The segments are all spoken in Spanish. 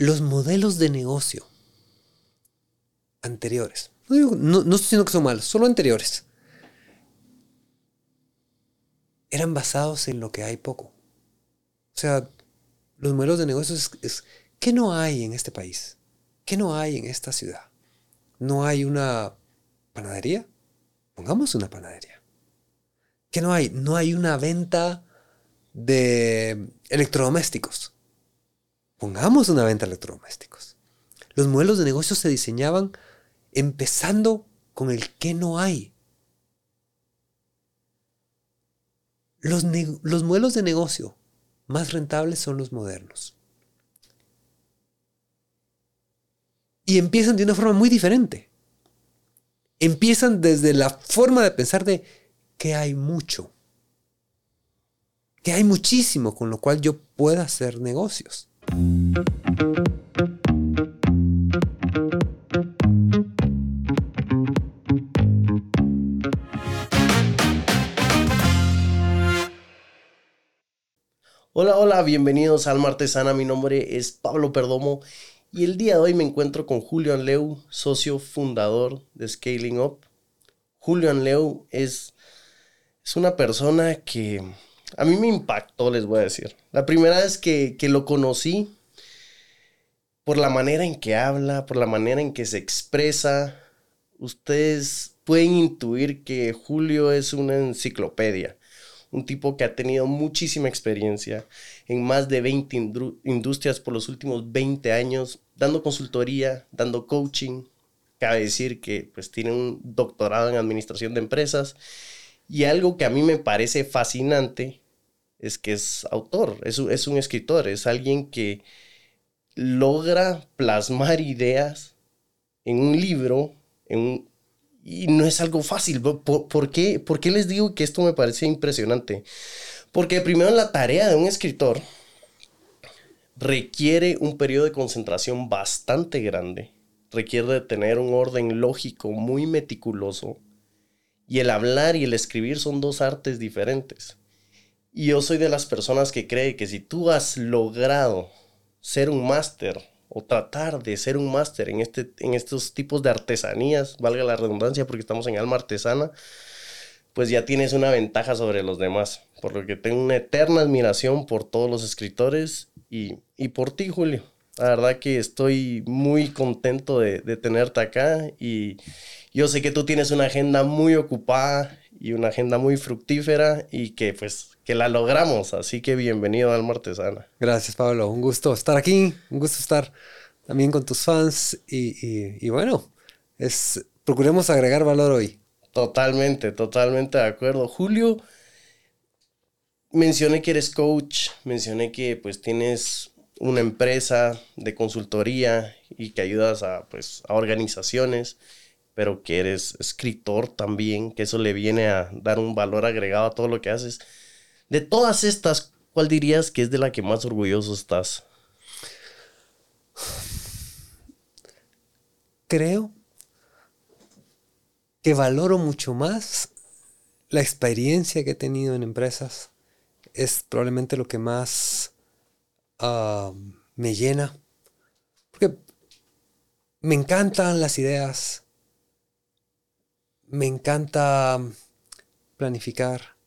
los modelos de negocio anteriores, no, estoy diciendo que son malos, solo anteriores, eran basados en lo que hay poco. O sea, los modelos de negocio es, es ¿qué no hay en este país? ¿Qué no hay en esta ciudad? ¿No hay una panadería? Pongamos una panadería. ¿Qué no hay? No hay una venta de electrodomésticos. Pongamos una venta de electrodomésticos. Los modelos de negocio se diseñaban empezando con el qué no hay. Los, los modelos de negocio más rentables son los modernos. Y empiezan de una forma muy diferente. Empiezan desde la forma de pensar de que hay mucho. Que hay muchísimo con lo cual yo pueda hacer negocios. Hola, hola, bienvenidos a Alma Artesana. Mi nombre es Pablo Perdomo y el día de hoy me encuentro con Julio Leu, socio fundador de Scaling Up. Julio Leu es, es una persona que a mí me impactó, les voy a decir. La primera vez que, que lo conocí, por la manera en que habla, por la manera en que se expresa, ustedes pueden intuir que Julio es una enciclopedia un tipo que ha tenido muchísima experiencia en más de 20 industrias por los últimos 20 años, dando consultoría, dando coaching. Cabe decir que pues tiene un doctorado en administración de empresas y algo que a mí me parece fascinante es que es autor, es, es un escritor, es alguien que logra plasmar ideas en un libro, en un, y no es algo fácil. ¿Por, qué, ¿Por, qué, les digo que esto me parece impresionante? Porque primero la tarea de un escritor requiere un periodo de concentración bastante grande. Requiere de tener un orden lógico muy meticuloso. Y el hablar y el escribir son dos artes diferentes. Y yo soy de las personas que cree que si tú has logrado ser un máster o tratar de ser un máster en, este, en estos tipos de artesanías, valga la redundancia porque estamos en alma artesana, pues ya tienes una ventaja sobre los demás. Por lo que tengo una eterna admiración por todos los escritores y, por ti, Julio. La verdad que estoy muy contento de, de tenerte acá y yo sé que tú tienes una agenda muy ocupada y una agenda muy fructífera y que pues que la logramos. Así que bienvenido al Martesana. Gracias, Pablo. Un gusto estar aquí, un gusto estar también con tus fans y, bueno, es, procuremos agregar valor hoy. Totalmente, totalmente de acuerdo. Julio, mencioné que eres coach, mencioné que pues tienes una empresa de consultoría y que ayudas a, pues, a organizaciones pero que eres escritor también, que eso le viene a dar un valor agregado a todo lo que haces. De todas estas, ¿cuál dirías que es de la que más orgulloso estás? Creo que valoro mucho más la experiencia que he tenido en empresas. Es probablemente lo que más ah, me llena. Porque me encantan las ideas, me encanta planificar,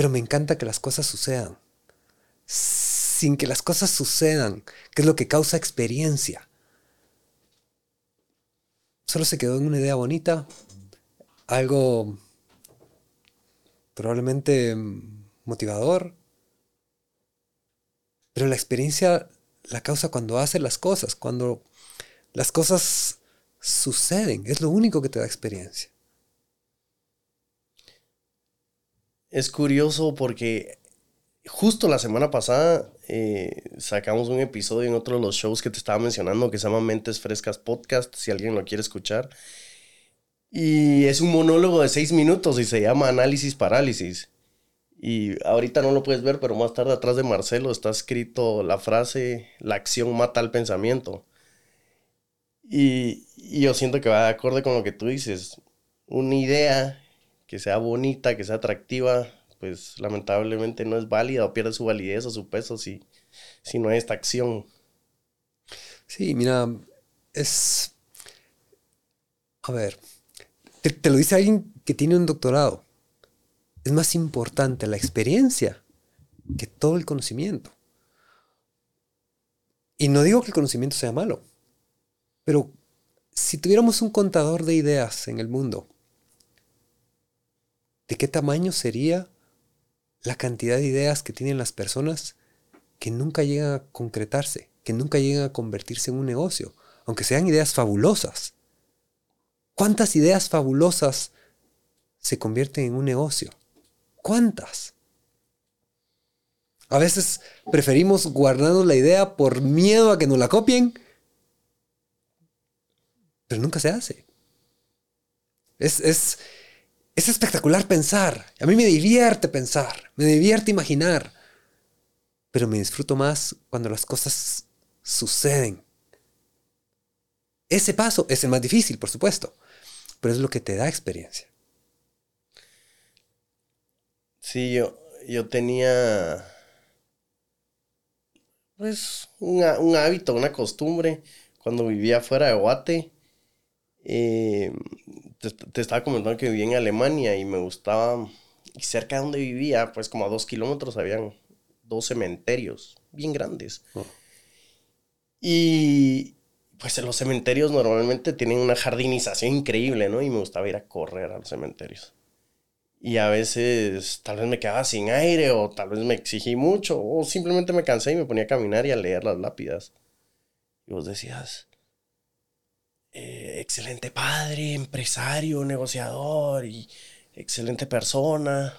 pero me encanta que las cosas sucedan. Sin que las cosas sucedan, que es lo que causa experiencia. Solo se quedó en una idea bonita, algo probablemente motivador, pero la experiencia la causa cuando hace las cosas, cuando las cosas suceden. Es lo único que te da experiencia. Es curioso porque justo la semana pasada eh, sacamos un episodio en otro de los shows que te estaba mencionando que se llama Mentes Frescas Podcast, si alguien lo quiere escuchar. Y es un monólogo de seis minutos y se llama Análisis Parálisis. Y ahorita no lo puedes ver, pero más tarde atrás de Marcelo está escrito la frase, la acción mata al pensamiento. Y, yo siento que va de acorde con lo que tú dices. Una idea que sea bonita, que sea atractiva, pues lamentablemente no es válida o pierde su validez o su peso si, si no hay esta acción. Sí, mira, es... A ver, te, te lo dice alguien que tiene un doctorado. Es más importante la experiencia que todo el conocimiento. Y no digo que el conocimiento sea malo, pero si tuviéramos un contador de ideas en el mundo, ¿de qué tamaño sería la cantidad de ideas que tienen las personas que nunca llegan a concretarse, que nunca llegan a convertirse en un negocio, aunque sean ideas fabulosas? ¿Cuántas ideas fabulosas se convierten en un negocio? ¿Cuántas? A veces preferimos guardarnos la idea por miedo a que nos la copien, pero nunca se hace. Es, es, es espectacular pensar. A mí me divierte pensar, me divierte imaginar, pero me disfruto más cuando las cosas suceden. Ese paso es el más difícil, por supuesto, pero es lo que te da experiencia. Sí, yo, yo tenía pues un, hábito, una costumbre cuando vivía fuera de Guate. Eh, te, estaba comentando que vivía en Alemania y me gustaba, y cerca de donde vivía, pues como a dos kilómetros habían dos cementerios bien grandes. Oh. Y pues los cementerios normalmente tienen una jardinización increíble, ¿no? Y me gustaba ir a correr a los cementerios. Y a veces tal vez me quedaba sin aire o tal vez me exigí mucho o simplemente me cansé y me ponía a caminar y a leer las lápidas. Y vos decías, eh, excelente padre, empresario, negociador y excelente persona.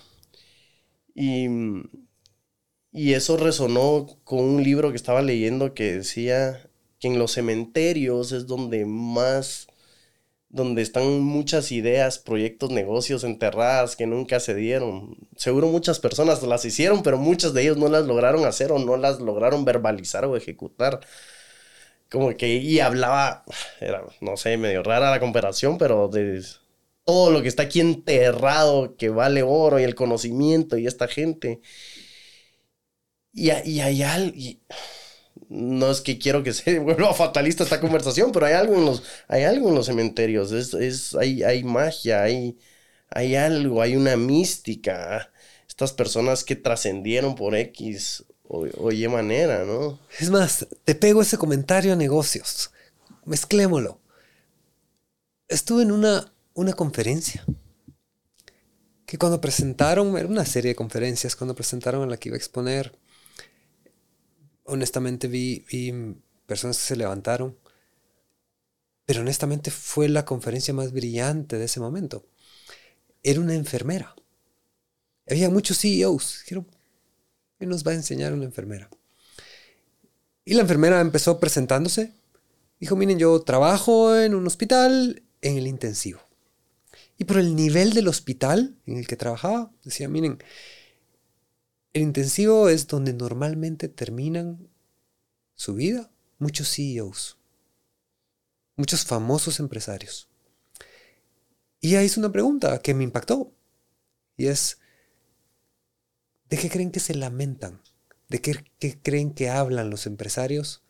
Y, y eso resonó con un libro que estaba leyendo que decía que en los cementerios es donde más donde están muchas ideas, proyectos, negocios enterradas que nunca se dieron. Seguro muchas personas las hicieron, pero muchas de ellos no las lograron hacer o no las lograron verbalizar o ejecutar. Como que, y hablaba, era, no sé, medio rara la comparación, pero de todo lo que está aquí enterrado, que vale oro y el conocimiento y esta gente. Y, y hay algo no es que quiero que se vuelva fatalista esta conversación, pero hay algo en los, hay algo en los cementerios, es, es, hay, hay magia, hay, hay algo, hay una mística. Estas personas que trascendieron por X o, Y manera, ¿no? Es más, te pego ese comentario a negocios. Mezclémoslo. Estuve en una, una conferencia que cuando presentaron, era una serie de conferencias, cuando presentaron a la que iba a exponer, honestamente vi, personas que se levantaron, pero honestamente fue la conferencia más brillante de ese momento. Era una enfermera. Había muchos CEOs. ¿Qué nos va a enseñar una enfermera? Y la enfermera empezó presentándose. Dijo, miren, yo trabajo en un hospital en el intensivo. Y por el nivel del hospital en el que trabajaba, decía, miren, el intensivo es donde normalmente terminan su vida muchos CEOs, muchos famosos empresarios. Y ella hizo una pregunta que me impactó. Y es, ¿de qué creen que se lamentan? ¿De qué, creen que hablan los empresarios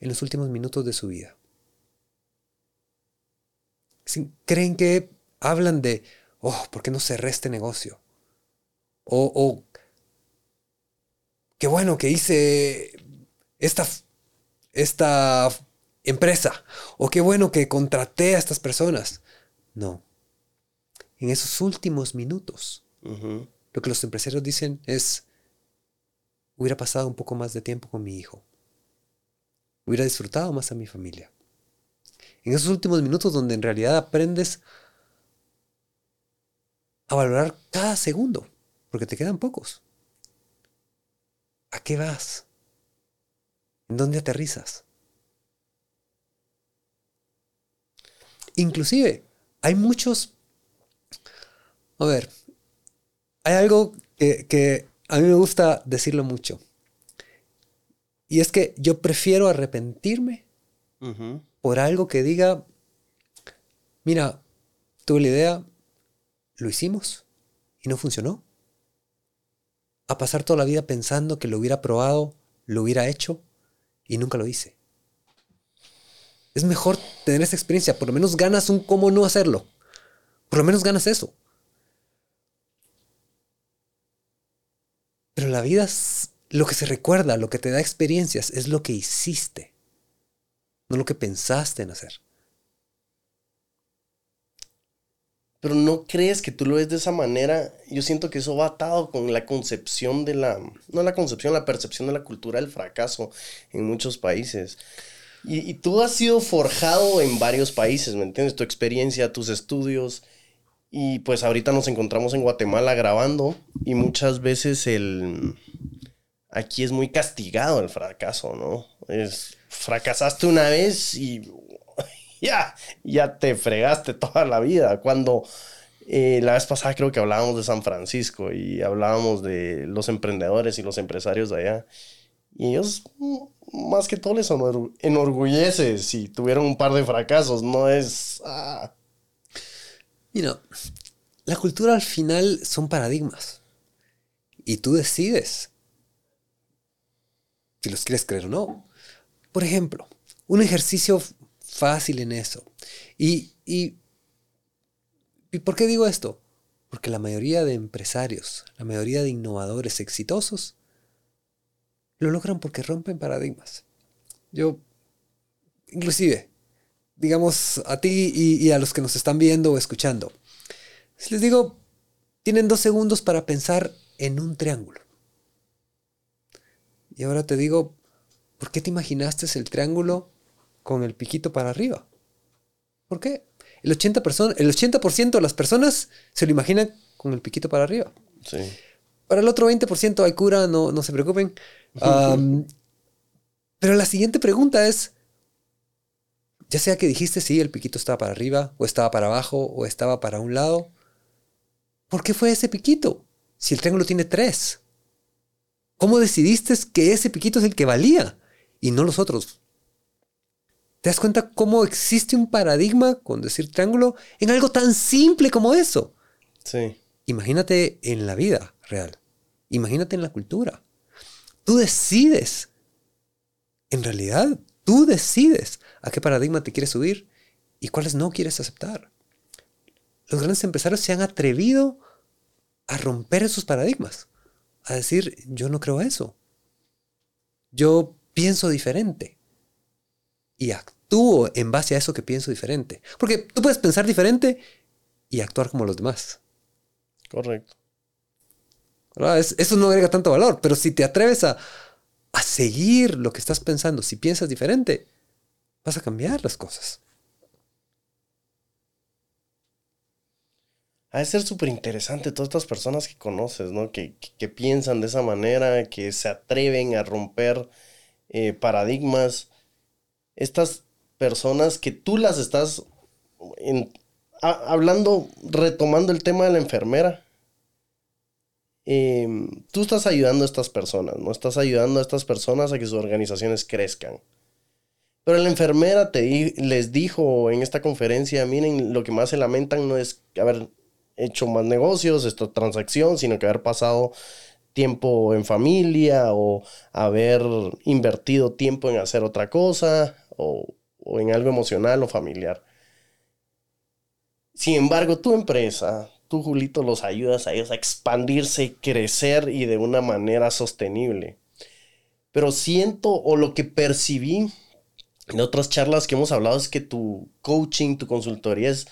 en los últimos minutos de su vida? ¿Creen que hablan de, oh, ¿por qué no cerré este negocio? O, qué bueno que hice esta, esta empresa. O qué bueno que contraté a estas personas. No. En esos últimos minutos, lo que los empresarios dicen es, hubiera pasado un poco más de tiempo con mi hijo. Hubiera disfrutado más a mi familia. En esos últimos minutos donde en realidad aprendes a valorar cada segundo, porque te quedan pocos. ¿A qué vas? ¿En dónde aterrizas? Inclusive, hay muchos... A ver, hay algo que, a mí me gusta decirlo mucho. Y es que yo prefiero arrepentirme por algo que diga, mira, tuve la idea, lo hicimos y no funcionó a pasar toda la vida pensando que lo hubiera probado, lo hubiera hecho y nunca lo hice. Es mejor tener esa experiencia. Por lo menos ganas un cómo no hacerlo. Por lo menos ganas eso. Pero la vida lo que se recuerda, lo que te da experiencias, es lo que hiciste, no lo que pensaste en hacer. Pero no crees que tú lo ves de esa manera. Yo siento que eso va atado con la concepción de la, no la concepción, la percepción de la cultura del fracaso en muchos países. Y, y tú has sido forjado en varios países, ¿me entiendes? Tu experiencia, tus estudios. Y pues ahorita nos encontramos en Guatemala grabando y muchas veces el... Aquí es muy castigado el fracaso, ¿no? Es, fracasaste una vez y ya, ya te fregaste toda la vida. Cuando eh, la vez pasada creo que hablábamos de San Francisco y hablábamos de los emprendedores y los empresarios de allá. Y ellos, más que todo, les enorgullece si tuvieron un par de fracasos. No es... Ah, Mira, la cultura al final son paradigmas. Y tú decides si los quieres creer o no. Por ejemplo, un ejercicio fácil en eso. Y, y, ¿y por qué digo esto? Porque la mayoría de empresarios, la mayoría de innovadores exitosos, lo logran porque rompen paradigmas. Yo, inclusive, digamos, a ti y, a los que nos están viendo o escuchando. Si les digo, tienen dos segundos para pensar en un triángulo. Y ahora te digo, ¿por qué te imaginaste el triángulo con el piquito para arriba? ¿Por qué? El 80%, el 80 de las personas se lo imaginan con el piquito para arriba. Sí. Para el otro 20% hay cura, no, no se preocupen. pero la siguiente pregunta es, ya sea que dijiste sí, el piquito estaba para arriba, o estaba para abajo, o estaba para un lado. ¿Por qué fue ese piquito? Si el triángulo tiene tres. ¿Cómo decidiste que ese piquito es el que valía y no los otros? ¿Te das cuenta cómo existe un paradigma con decir triángulo en algo tan simple como eso? Sí. Imagínate en la vida real. Imagínate en la cultura. Tú decides. En realidad, tú decides a qué paradigma te quieres subir y cuáles no quieres aceptar. Los grandes empresarios se han atrevido a romper esos paradigmas, a decir, yo no creo eso. Yo pienso diferente y actúo en base a eso que pienso diferente. Porque tú puedes pensar diferente y actuar como los demás. Correcto. eso no agrega tanto valor, pero si te atreves a, a seguir lo que estás pensando, si piensas diferente, vas a cambiar las cosas. Ha de ser súper interesante todas estas personas que conoces, ¿no? Que, piensan de esa manera, que se atreven a romper eh, paradigmas. Estas personas que tú las estás hablando, retomando el tema de la enfermera. Em, tú estás ayudando a estas personas, ¿no? Estás ayudando a estas personas a que sus organizaciones crezcan. Pero la enfermera te les dijo en esta conferencia, miren, lo que más se lamentan no es haber hecho más negocios, esta transacción, sino que haber pasado tiempo en familia o haber invertido tiempo en hacer otra cosa o, o en algo emocional o familiar. Sin embargo, tu empresa, tú Julito, los ayudas a ellos a expandirse, crecer y de una manera sostenible. Pero siento o lo que percibí en otras charlas que hemos hablado es que tu coaching, tu consultoría es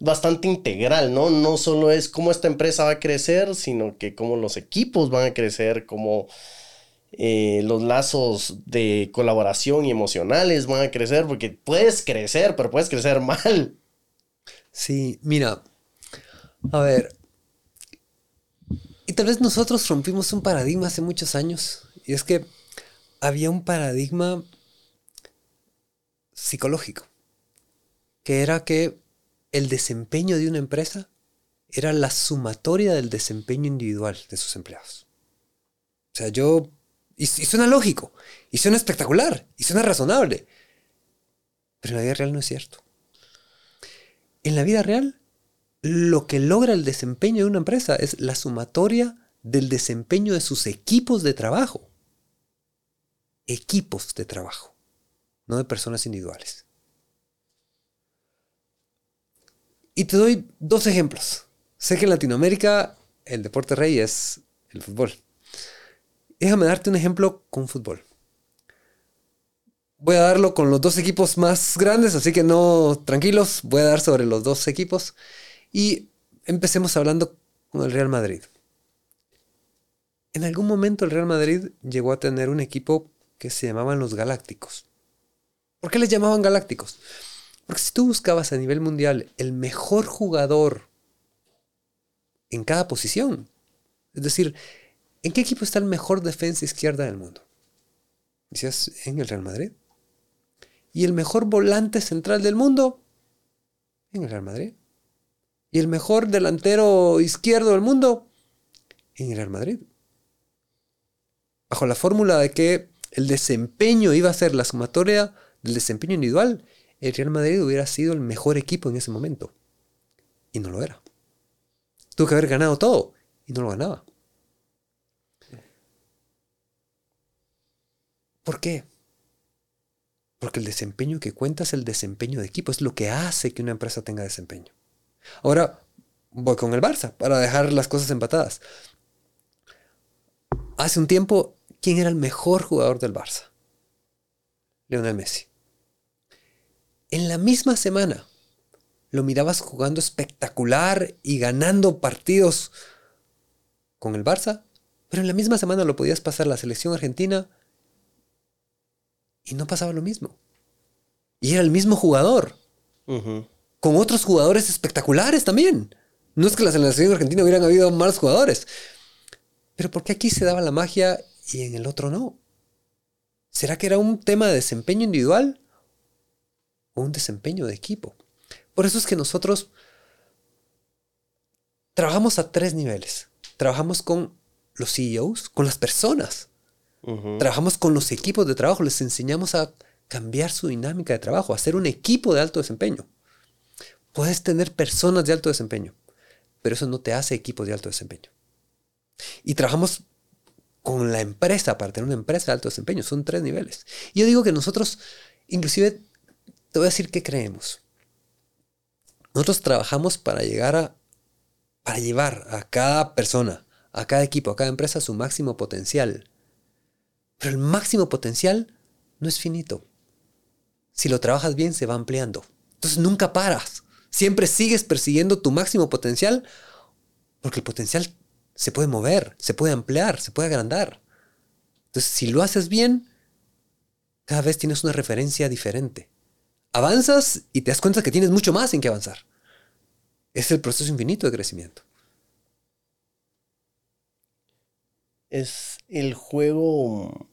bastante integral, ¿no? No solo es cómo esta empresa va a crecer, sino que cómo los equipos van a crecer, cómo eh, los lazos de colaboración y emocionales van a crecer, porque puedes crecer, pero puedes crecer mal. Sí, mira, a ver, y tal vez nosotros rompimos un paradigma hace muchos años, y es que había un paradigma psicológico, que era que el desempeño de una empresa era la sumatoria del desempeño individual de sus empleados. O sea, yo... Y, suena lógico, y suena espectacular, y suena razonable, pero en la vida real no es cierto. En la vida real, lo que logra el desempeño de una empresa es la sumatoria del desempeño de sus equipos de trabajo. Equipos de trabajo no de personas individuales. Y te doy dos ejemplos. Sé que en Latinoamérica el deporte rey es el fútbol. Déjame darte un ejemplo con fútbol. Voy a darlo con los dos equipos más grandes, así que no, tranquilos, voy a dar sobre los dos equipos. Y empecemos hablando con el Real Madrid. En algún momento el Real Madrid llegó a tener un equipo que se llamaban los Galácticos. ¿Por qué les llamaban Galácticos? Porque si tú buscabas a nivel mundial el mejor jugador en cada posición, es decir, ¿en qué equipo está el mejor defensa izquierda del mundo? Decías, en el Real Madrid. ¿Y el mejor volante central del mundo? En el Real Madrid. ¿Y el mejor delantero izquierdo del mundo? En el Real Madrid. Bajo la fórmula de que el desempeño iba a ser la sumatoria del desempeño individual, el Real Madrid hubiera sido el mejor equipo en ese momento. Y no lo era. Tuvo que haber ganado todo y no lo ganaba. ¿Por qué? Porque el desempeño que cuenta es el desempeño de equipo, es lo que hace que una empresa tenga desempeño. Ahora voy con el Barça para dejar las cosas empatadas. Hace un tiempo, ¿quién era el mejor jugador del Barça? Lionel Messi. En la misma semana lo mirabas jugando espectacular y ganando partidos con el Barça, pero en la misma semana lo podías pasar la selección argentina y no pasaba lo mismo. Y era el mismo jugador. Con otros jugadores espectaculares también. No es que la selección argentina hubieran habido malos jugadores. Pero ¿por qué aquí se daba la magia y en el otro no? ¿Será que era un tema de desempeño individual o un desempeño de equipo? Por eso es que nosotros trabajamos a tres niveles. Trabajamos con los CEOs, con las personas. Trabajamos con los equipos de trabajo, les enseñamos a cambiar su dinámica de trabajo, a hacer un equipo de alto desempeño. Puedes tener personas de alto desempeño, pero eso no te hace equipo de alto desempeño. Y trabajamos con la empresa para tener una empresa de alto desempeño. Son tres niveles. Y yo digo que nosotros, inclusive, te voy a decir qué creemos. Nosotros trabajamos para llegar a, para llevar a cada persona, a cada equipo, a cada empresa su máximo potencial. Pero el máximo potencial no es finito. Si lo trabajas bien, se va ampliando. Entonces nunca paras. Siempre sigues persiguiendo tu máximo potencial porque el potencial se puede mover, se puede ampliar, se puede agrandar. Entonces, si lo haces bien, cada vez tienes una referencia diferente. Avanzas y te das cuenta que tienes mucho más en que avanzar. Es el proceso infinito de crecimiento. Es el juego,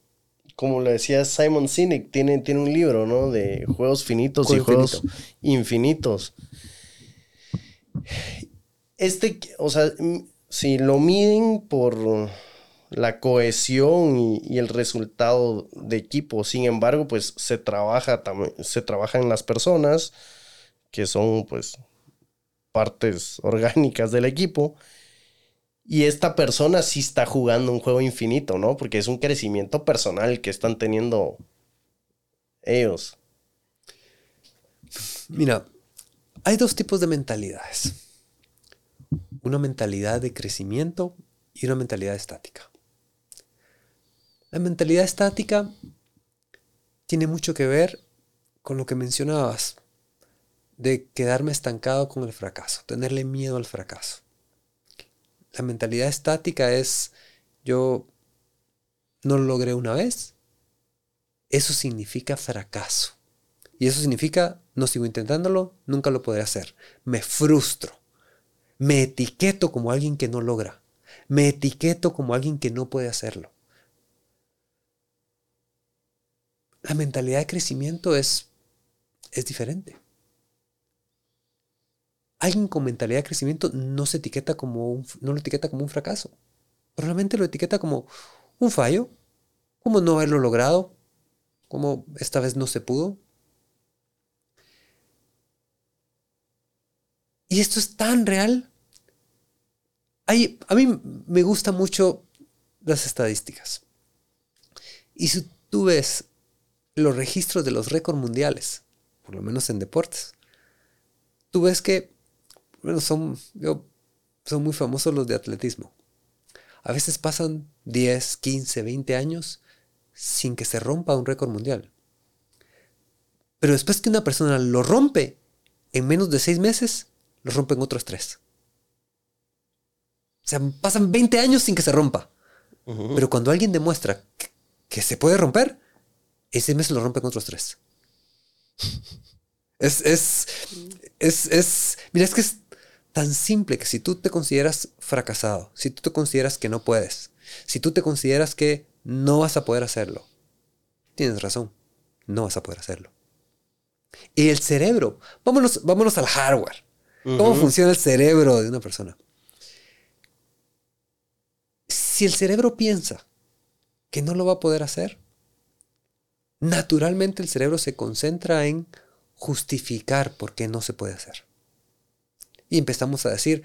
como le decía Simon Sinek, tiene, tiene un libro, ¿no? De juegos finitos y juegos infinitos. Este, o sea, si lo miden por la cohesión y, el resultado de equipo. Sin embargo, pues se trabaja se trabaja en las personas que son pues partes orgánicas del equipo. Y esta persona sí está jugando un juego infinito, ¿no? Porque es un crecimiento personal que están teniendo ellos. Mira, hay dos tipos de mentalidades una mentalidad de crecimiento y una mentalidad estática. La mentalidad estática tiene mucho que ver con lo que mencionabas, de quedarme estancado con el fracaso, tenerle miedo al fracaso. La mentalidad estática es yo no lo logré una vez, eso significa fracaso. Y eso significa no sigo intentándolo, nunca lo podré hacer. Me frustro. Me etiqueto como alguien que no logra. Me etiqueto como alguien que no puede hacerlo. La mentalidad de crecimiento es, es diferente. Alguien con mentalidad de crecimiento no se etiqueta como un, no lo etiqueta como un fracaso. Probablemente lo etiqueta como un fallo, como no haberlo logrado, como esta vez no se pudo, Y esto es tan real. a mí me gustan mucho las estadísticas. Y si tú ves los registros de los récords mundiales, por lo menos en deportes, tú ves que bueno, son, son muy famosos los de atletismo. A veces pasan 10, 15, 20 años sin que se rompa un récord mundial. Pero después que una persona lo rompe, en menos de seis meses, lo rompen otros tres. O sea, pasan 20 años sin que se rompa. Pero cuando alguien demuestra que, se puede romper, ese mes lo rompen otros tres. es, es, es, es, mira, es que es tan simple que si tú te consideras fracasado, si tú te consideras que no puedes, si tú te consideras que no vas a poder hacerlo, tienes razón, no vas a poder hacerlo. Y el cerebro, vámonos, vámonos al hardware. ¿Cómo funciona el cerebro de una persona? Si el cerebro piensa que no lo va a poder hacer, naturalmente el cerebro se concentra en justificar por qué no se puede hacer. Y empezamos a decir,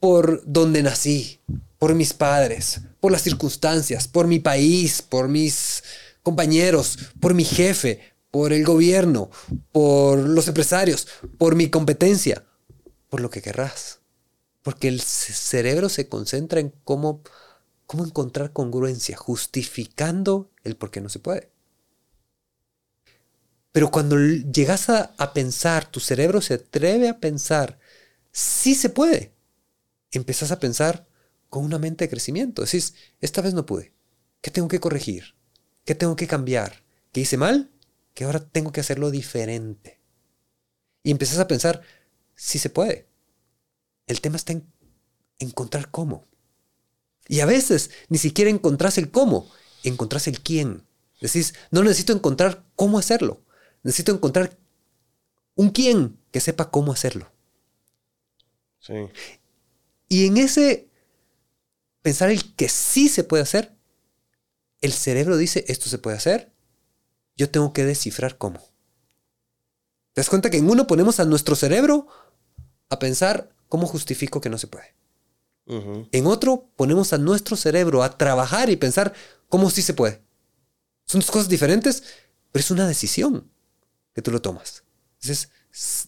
por donde nací, por mis padres, por las circunstancias, por mi país, por mis compañeros, por mi jefe, por el gobierno, por los empresarios, por mi competencia, por lo que querrás. Porque el cerebro se concentra en cómo, cómo encontrar congruencia, justificando el por qué no se puede. Pero cuando llegas a, pensar, tu cerebro se atreve a pensar, sí se puede. Empezás a pensar con una mente de crecimiento. Decís, esta vez no pude. ¿Qué tengo que corregir? ¿Qué tengo que cambiar? ¿Qué hice mal? que ahora tengo que hacerlo diferente. Y empiezas a pensar, si se puede. El tema está en encontrar cómo. Y a veces ni siquiera encontrás el cómo, encontrás el quién. Decís, no necesito encontrar cómo hacerlo. Necesito encontrar un quién que sepa cómo hacerlo. Sí. Y en ese pensar el que sí se puede hacer, el cerebro dice, esto se puede hacer, yo tengo que descifrar cómo. ¿Te das cuenta que en uno ponemos a nuestro cerebro a pensar cómo justifico que no se puede? En otro ponemos a nuestro cerebro a trabajar y pensar cómo sí se puede. Son dos cosas diferentes, pero es una decisión que tú lo tomas. Dices,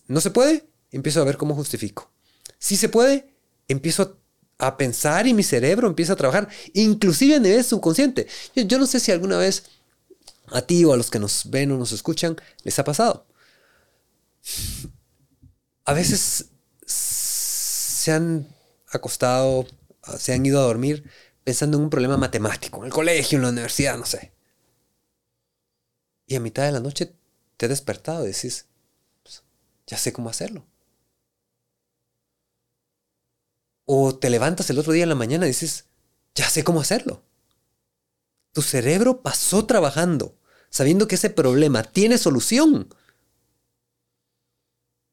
no se puede, empiezo a ver cómo justifico. Si se puede, empiezo a pensar y mi cerebro empieza a trabajar, inclusive a nivel subconsciente. yo no sé si alguna vez a ti o a los que nos ven o nos escuchan les ha pasado. A veces se han acostado, se han ido a dormir pensando en un problema matemático, en el colegio, en la universidad, no sé. Y a mitad de la noche te he despertado y decís, pues, ya sé cómo hacerlo. O te levantas el otro día en la mañana y dices, ya sé cómo hacerlo. Tu cerebro pasó trabajando sabiendo que ese problema tiene solución.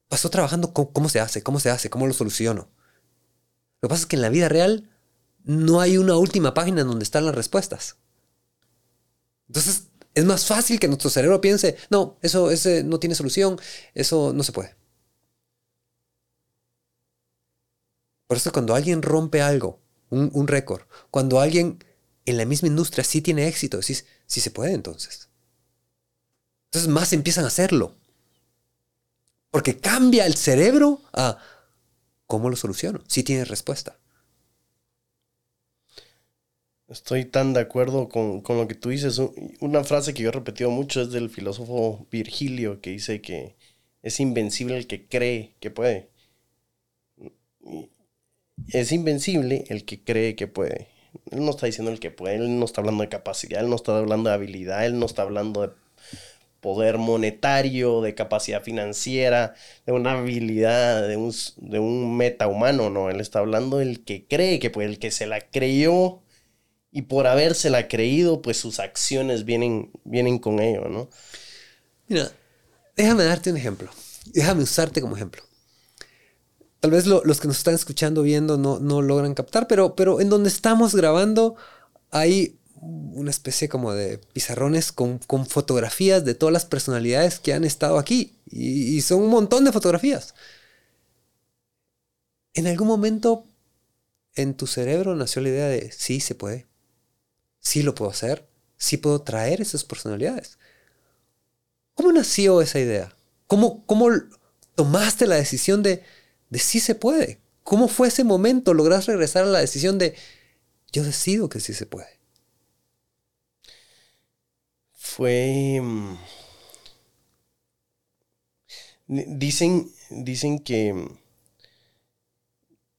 Pasó trabajando cómo, se hace, cómo se hace, cómo lo soluciono. Lo que pasa es que en la vida real no hay una última página donde están las respuestas. Entonces es más fácil que nuestro cerebro piense, no, eso ese no tiene solución, eso no se puede. Por eso cuando alguien rompe algo, un, un récord, cuando alguien en la misma industria sí tiene éxito, decís, sí se puede entonces. Entonces más empiezan a hacerlo. Porque cambia el cerebro a cómo lo soluciono. Si tiene respuesta. Estoy tan de acuerdo con, lo que tú dices. Una frase que yo he repetido mucho es del filósofo Virgilio que dice que es invencible el que cree que puede. Es invencible el que cree que puede. Él no está diciendo el que puede, él no está hablando de capacidad, él no está hablando de habilidad, él no está hablando de poder monetario, de capacidad financiera, de una habilidad, de un, de un meta humano, no, él está hablando del que cree, que pues el que se la creyó y por habérsela creído, pues sus acciones vienen, vienen con ello, ¿no? Mira, déjame darte un ejemplo, déjame usarte como ejemplo. Tal vez los que nos están escuchando, viendo, no, no logran captar, pero, pero en donde estamos grabando hay una especie como de pizarrones con, fotografías de todas las personalidades que han estado aquí. Y, son un montón de fotografías. En algún momento en tu cerebro nació la idea de, sí, se puede. Sí lo puedo hacer. Sí puedo traer esas personalidades. ¿Cómo nació esa idea? ¿Cómo, cómo tomaste la decisión de, de sí se puede. ¿Cómo fue ese momento? ¿Logras regresar a la decisión de yo decido que sí se puede? Fue... Mm, dicen, dicen que,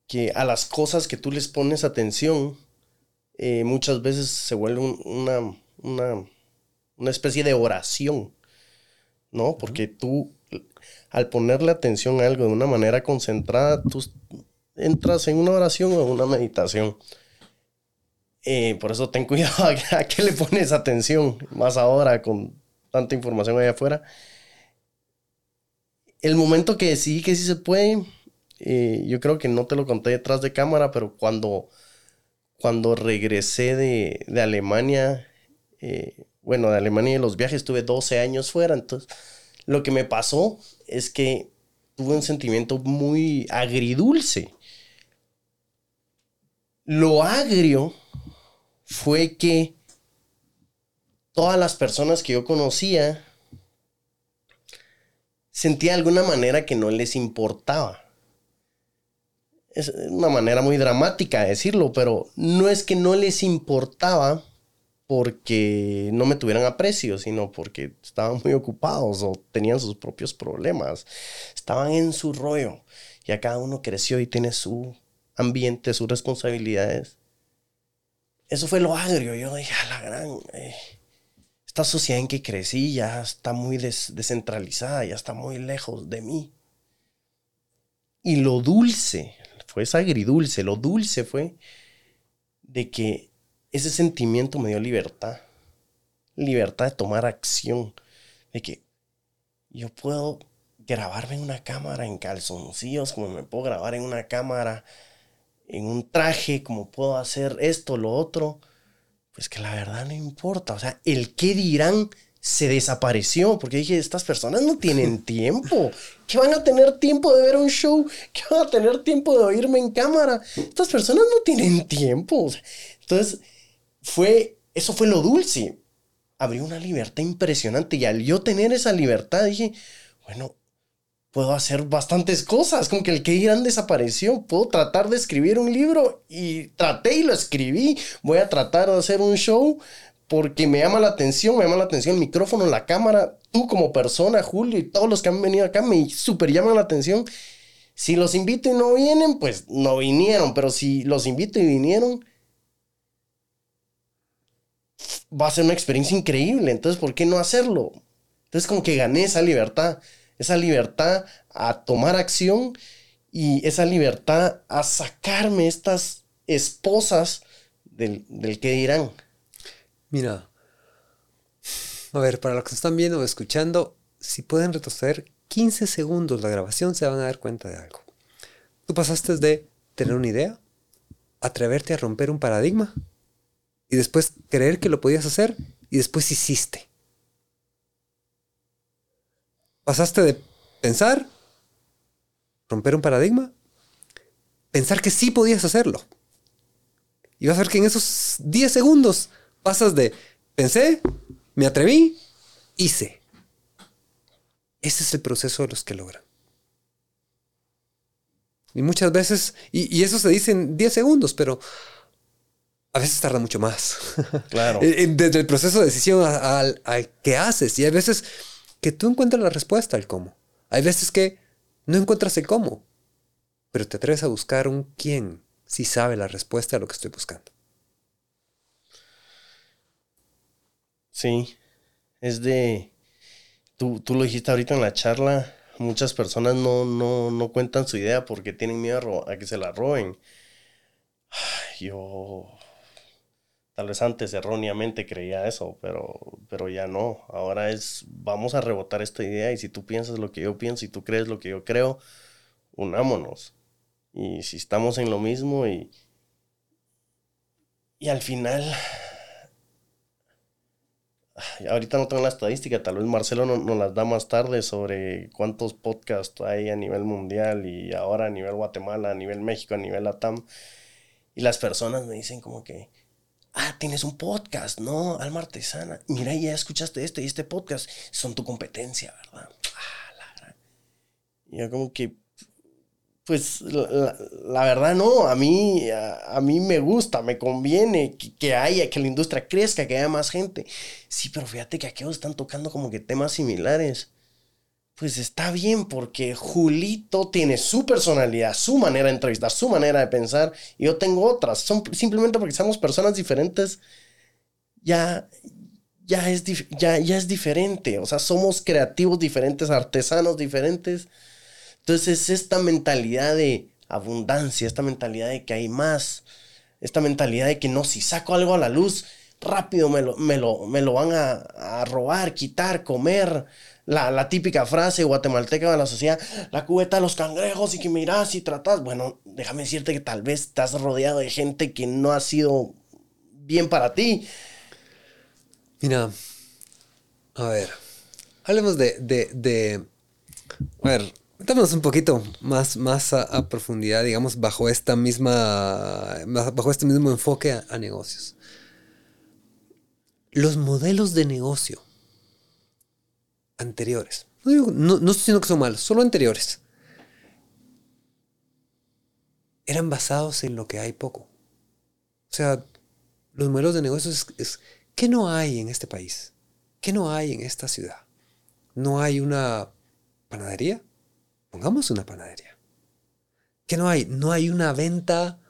que a las cosas que tú les pones atención, eh, muchas veces se vuelve una, una, especie de oración, ¿no? Porque tú, al ponerle atención a algo de una manera concentrada, tú entras en una oración o una meditación. Eh, por eso ten cuidado a, qué le pones atención, más ahora con tanta información allá afuera. El momento que decidí que sí se puede, eh, yo creo que no te lo conté detrás de cámara, pero cuando cuando regresé de, Alemania, eh, bueno, de Alemania y los viajes, estuve 12 años fuera, entonces lo que me pasó es que tuve un sentimiento muy agridulce. Lo agrio fue que todas las personas que yo conocía sentía de alguna manera que no les importaba es una manera muy dramática de decirlo, pero no es que no les importaba porque no me tuvieran aprecio, sino porque estaban muy ocupados o tenían sus propios problemas. Estaban en su rollo. Ya cada uno creció y tiene su ambiente, sus responsabilidades. Eso fue lo agrio. Yo dije, a la gran. Eh, esta sociedad en que crecí ya está muy descentralizada, ya está muy lejos de mí. Y lo dulce, fue agridulce, lo dulce fue de que ese sentimiento me dio libertad, libertad de tomar acción, de que yo puedo grabarme en una cámara en calzoncillos, como me puedo grabar en una cámara en un traje, como puedo hacer esto, lo otro, pues que la verdad no importa, o sea, el qué dirán se desapareció, porque dije, estas personas no tienen tiempo. ¿Qué van a tener tiempo de ver un show? ¿Qué van a tener tiempo de oírme en cámara? Estas personas no tienen tiempo. Entonces, fue, eso fue lo dulce. Abrió una libertad impresionante y al yo tener esa libertad dije, bueno, puedo hacer bastantes cosas, como que el que irán desapareció, puedo tratar de escribir un libro y traté y lo escribí, voy a tratar de hacer un show porque me llama la atención, me llama la atención el micrófono, la cámara, tú como persona, Julio y todos los que han venido acá me súper llaman la atención. Si los invito y no vienen, pues no vinieron, pero si los invito y vinieron, va a ser una experiencia increíble, entonces ¿por qué no hacerlo? Entonces como que gané esa libertad, esa libertad a tomar acción y esa libertad a sacarme estas esposas del, del que dirán. Mira, a ver, para los que están viendo o escuchando, si pueden retroceder 15 segundos la grabación, se van a dar cuenta de algo. Tú pasaste de tener una idea, atreverte a romper un paradigma, y después creer que lo podías hacer, y después hiciste. Pasaste de pensar, romper un paradigma, pensar que sí podías hacerlo. Y vas a ver que en esos 10 segundos Pasas de pensé, me atreví, hice. Ese es el proceso de los que logran. Y muchas veces, y, eso se dice en 10 segundos, pero a veces tarda mucho más. Claro. Desde el proceso de decisión al, que haces. Y hay veces que tú encuentras la respuesta al cómo. Hay veces que no encuentras el cómo, pero te atreves a buscar un quién si sabe la respuesta a lo que estoy buscando. Sí, es de... Tú, tú lo dijiste ahorita en la charla, muchas personas no, no, no cuentan su idea porque tienen miedo a, que se la roben. yo tal vez antes erróneamente creía eso, pero, pero ya no. Ahora es, vamos a rebotar esta idea y si tú piensas lo que yo pienso y tú crees lo que yo creo, unámonos. Y si estamos en lo mismo y, y al final ahorita no tengo la estadística, tal vez Marcelo nos no las da más tarde sobre cuántos podcasts hay a nivel mundial y ahora a nivel Guatemala, a nivel México, a nivel Latam. Y las personas me dicen como que, ah, tienes un podcast, ¿no? Alma Artesana. Mira, ya escuchaste este y este podcast. Son tu competencia, ¿verdad? Ah, la Y yo como que, Pues la, verdad no, a mí, a, mí me gusta, me conviene que, haya, que la industria crezca, que haya más gente. Sí, pero fíjate que aquellos están tocando como que temas similares. Pues está bien porque Julito tiene su personalidad, su manera de entrevistar, su manera de pensar y yo tengo otras. Son simplemente porque somos personas diferentes, ya, ya, es, ya, ya es diferente. O sea, somos creativos diferentes, artesanos diferentes entonces, esta mentalidad de abundancia, esta mentalidad de que hay más, esta mentalidad de que no, si saco algo a la luz, rápido me lo, me lo, me lo van a, robar, quitar, comer. La, típica frase guatemalteca de la sociedad, la cubeta de los cangrejos y que miras y tratas. Bueno, déjame decirte que tal vez estás rodeado de gente que no ha sido bien para ti. Mira, a ver, hablemos de, de, de a ver, Metámonos un poquito más, más a, profundidad, digamos, bajo esta misma, bajo este mismo enfoque a, negocios. Los modelos de negocio anteriores, no, no, estoy diciendo que son malos, solo anteriores, eran basados en lo que hay poco. O sea, los modelos de negocios es, es ¿qué no hay en este país? ¿Qué no hay en esta ciudad? No hay una panadería, Pongamos una panadería. ¿Qué no hay? No hay una venta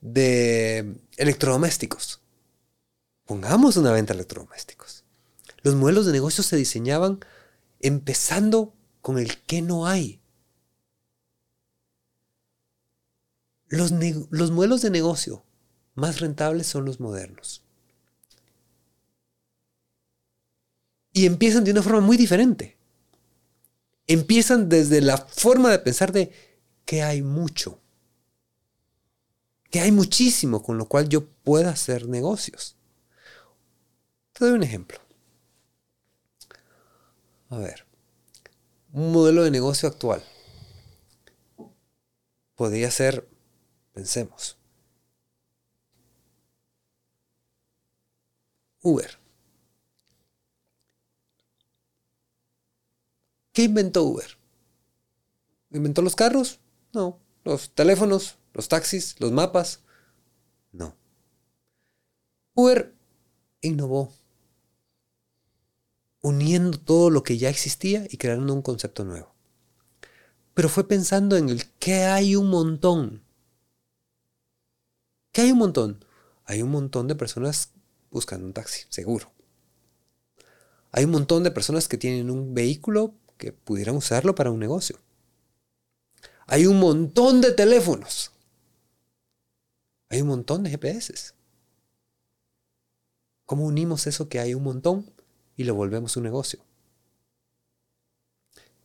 de electrodomésticos. Pongamos una venta de electrodomésticos. Los modelos de negocio se diseñaban empezando con el que no hay. Los, los, modelos de negocio más rentables son los modernos. Y empiezan de una forma muy diferente empiezan desde la forma de pensar de que hay mucho, que hay muchísimo con lo cual yo pueda hacer negocios. Te doy un ejemplo. A ver, un modelo de negocio actual podría ser, pensemos, Uber. ¿Qué inventó Uber? ¿Inventó los carros? No. ¿Los teléfonos? ¿Los taxis? ¿Los mapas? No. Uber innovó, uniendo todo lo que ya existía y creando un concepto nuevo. Pero fue pensando en el que hay un montón. ¿Qué hay un montón? Hay un montón de personas buscando un taxi, seguro. Hay un montón de personas que tienen un vehículo que pudieran usarlo para un negocio. Hay un montón de teléfonos. Hay un montón de GPS. ¿Cómo unimos eso que hay un montón y lo volvemos un negocio?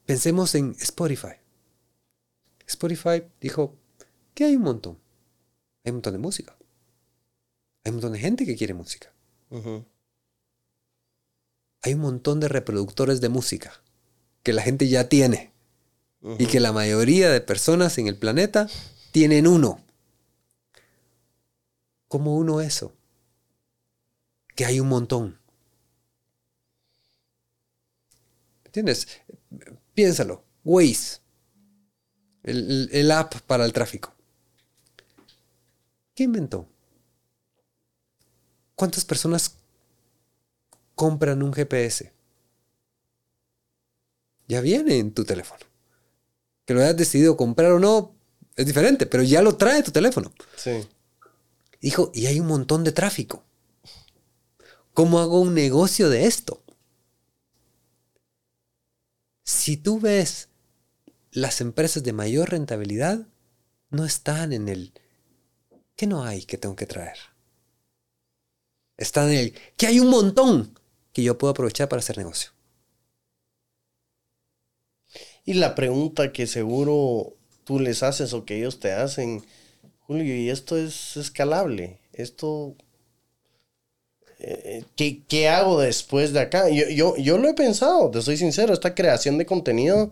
Pensemos en Spotify. Spotify dijo que hay un montón. Hay un montón de música. Hay un montón de gente que quiere música. Hay un montón de reproductores de música que la gente ya tiene. Y que la mayoría de personas en el planeta tienen uno. ¿Cómo uno eso? Que hay un montón. ¿Entiendes? Piénsalo. Waze. El, el app para el tráfico. ¿Qué inventó? ¿Cuántas personas compran un GPS? Ya viene en tu teléfono. Que lo hayas decidido comprar o no es diferente, pero ya lo trae tu teléfono. Sí. Dijo, y hay un montón de tráfico. ¿Cómo hago un negocio de esto? Si tú ves las empresas de mayor rentabilidad, no están en el ¿qué no hay que tengo que traer? Están en el que hay un montón que yo puedo aprovechar para hacer negocio. Y la pregunta que seguro tú les haces o que ellos te hacen, Julio, ¿y esto es escalable? ¿Esto eh, ¿qué, hago después de acá? Yo, yo, yo, lo he pensado, te soy sincero, esta creación de contenido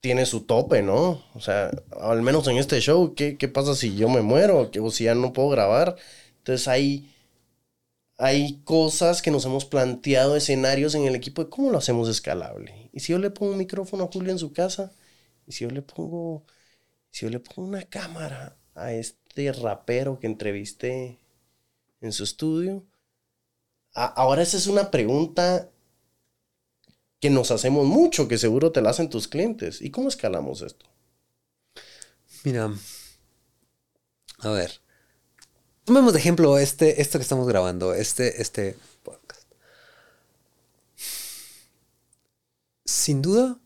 tiene su tope, ¿no? O sea, al menos en este show, ¿qué, pasa si yo me muero o si ya no puedo grabar? Entonces hay, hay cosas que nos hemos planteado, escenarios en el equipo de cómo lo hacemos escalable. Y si yo le pongo un micrófono a Julio en su casa, y si yo le pongo Si yo le pongo una cámara a este rapero que entrevisté en su estudio, ahora esa es una pregunta que nos hacemos mucho, que seguro te la hacen tus clientes. ¿Y cómo escalamos esto? Mira, a ver, tomemos de ejemplo este, esto que estamos grabando, este, este podcast. Sin duda,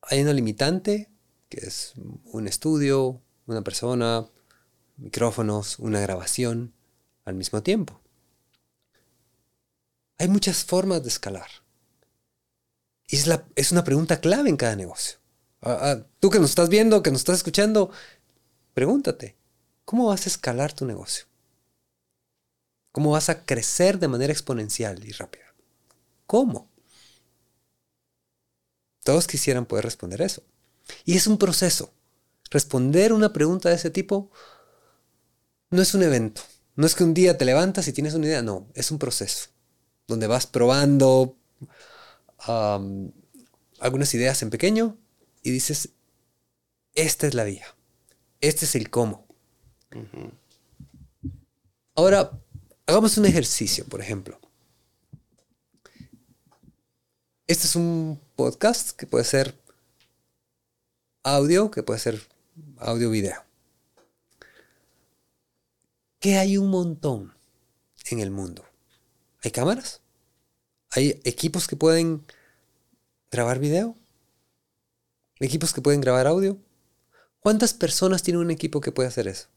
hay una limitante, que es un estudio, una persona, micrófonos, una grabación al mismo tiempo. Hay muchas formas de escalar. Y es, es una pregunta clave en cada negocio. Ah, ah, tú que nos estás viendo, que nos estás escuchando, pregúntate, ¿cómo vas a escalar tu negocio? ¿Cómo vas a crecer de manera exponencial y rápida? ¿Cómo? Todos quisieran poder responder eso. Y es un proceso. Responder una pregunta de ese tipo no es un evento. No es que un día te levantas y tienes una idea. No, es un proceso. Donde vas probando algunas ideas en pequeño y dices, esta es la vía. Este es el cómo. Ahora, hagamos un ejercicio, por ejemplo. Este es un podcast que puede ser audio, que puede ser audio-video. Que hay un montón en el mundo. Hay cámaras, hay equipos que pueden grabar video, equipos que pueden grabar audio. ¿Cuántas personas tienen un equipo que puede hacer eso?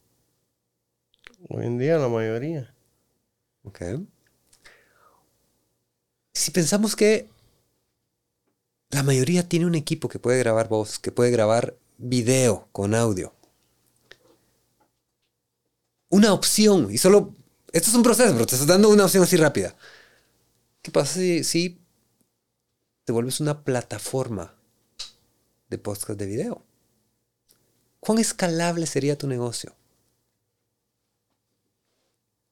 Hoy en día la mayoría. Ok. Si pensamos que la mayoría tiene un equipo que puede grabar voz, que puede grabar video con audio. Una opción, y solo, esto es un proceso, pero te estás dando una opción así rápida. ¿Qué pasa si, si te vuelves una plataforma de podcast de video? ¿Cuán escalable sería tu negocio?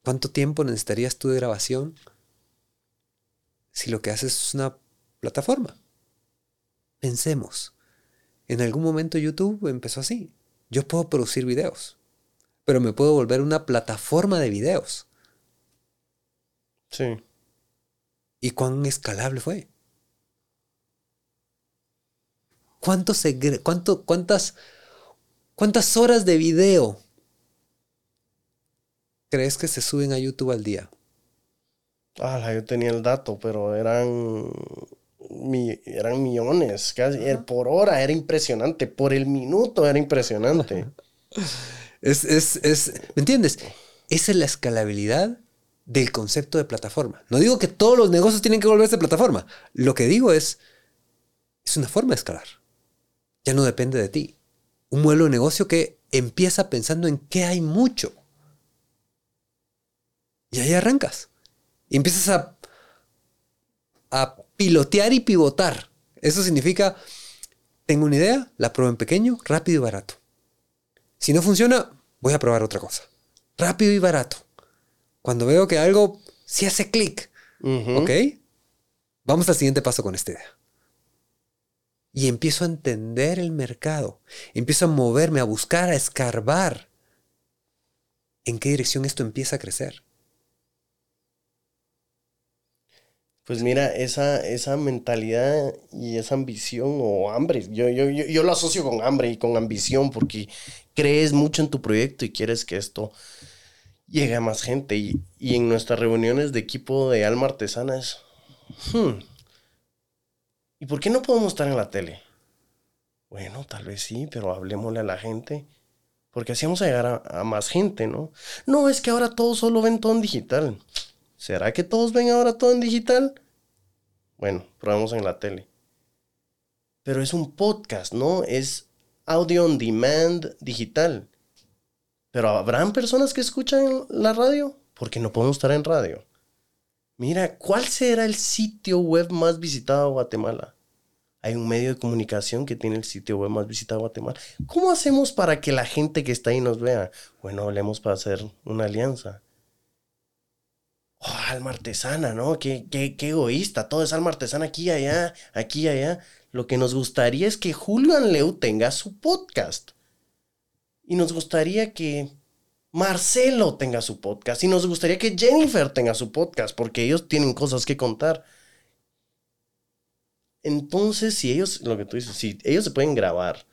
¿Cuánto tiempo necesitarías tú de grabación si lo que haces es una plataforma? Pensemos. En algún momento YouTube empezó así. Yo puedo producir videos, pero me puedo volver una plataforma de videos. Sí. ¿Y cuán escalable fue? ¿Cuánto cuánto, cuántas, ¿Cuántas horas de video crees que se suben a YouTube al día? Ah, yo tenía el dato, pero eran eran millones, casi por hora era impresionante, por el minuto era impresionante. es, es, es, ¿me entiendes? Esa es la escalabilidad del concepto de plataforma. No digo que todos los negocios tienen que volverse plataforma. Lo que digo es, es una forma de escalar. Ya no depende de ti. Un modelo de negocio que empieza pensando en que hay mucho. Y ahí arrancas. Y empiezas a, a pilotear y pivotar. Eso significa, tengo una idea, la pruebo en pequeño, rápido y barato. Si no funciona, voy a probar otra cosa. Rápido y barato. Cuando veo que algo sí hace clic, ¿ok? Vamos al siguiente paso con esta idea. Y empiezo a entender el mercado. Empiezo a moverme, a buscar, a escarbar en qué dirección esto empieza a crecer. Pues mira, esa, esa mentalidad y esa ambición o hambre, yo, yo, yo, lo asocio con hambre y con ambición porque crees mucho en tu proyecto y quieres que esto llegue a más gente. Y, en nuestras reuniones de equipo de alma artesana es, hmm, ¿y por qué no podemos estar en la tele? Bueno, tal vez sí, pero hablemosle a la gente. Porque así vamos a llegar a, a más gente, ¿no? No, es que ahora todos solo ven todo en digital. ¿Será que todos ven ahora todo en digital? Bueno, probamos en la tele. Pero es un podcast, ¿no? Es audio on demand digital. Pero ¿habrán personas que escuchan la radio? Porque no podemos estar en radio. Mira, ¿cuál será el sitio web más visitado de Guatemala? Hay un medio de comunicación que tiene el sitio web más visitado de Guatemala. ¿Cómo hacemos para que la gente que está ahí nos vea? Bueno, hablemos para hacer una alianza oh, alma artesana, ¿no? Qué, qué, qué, egoísta, todo es alma artesana aquí allá, aquí allá. Lo que nos gustaría es que Julio Anleu tenga su podcast. Y nos gustaría que Marcelo tenga su podcast. Y nos gustaría que Jennifer tenga su podcast, porque ellos tienen cosas que contar. Entonces, si ellos, lo que tú dices, si ellos se pueden grabar,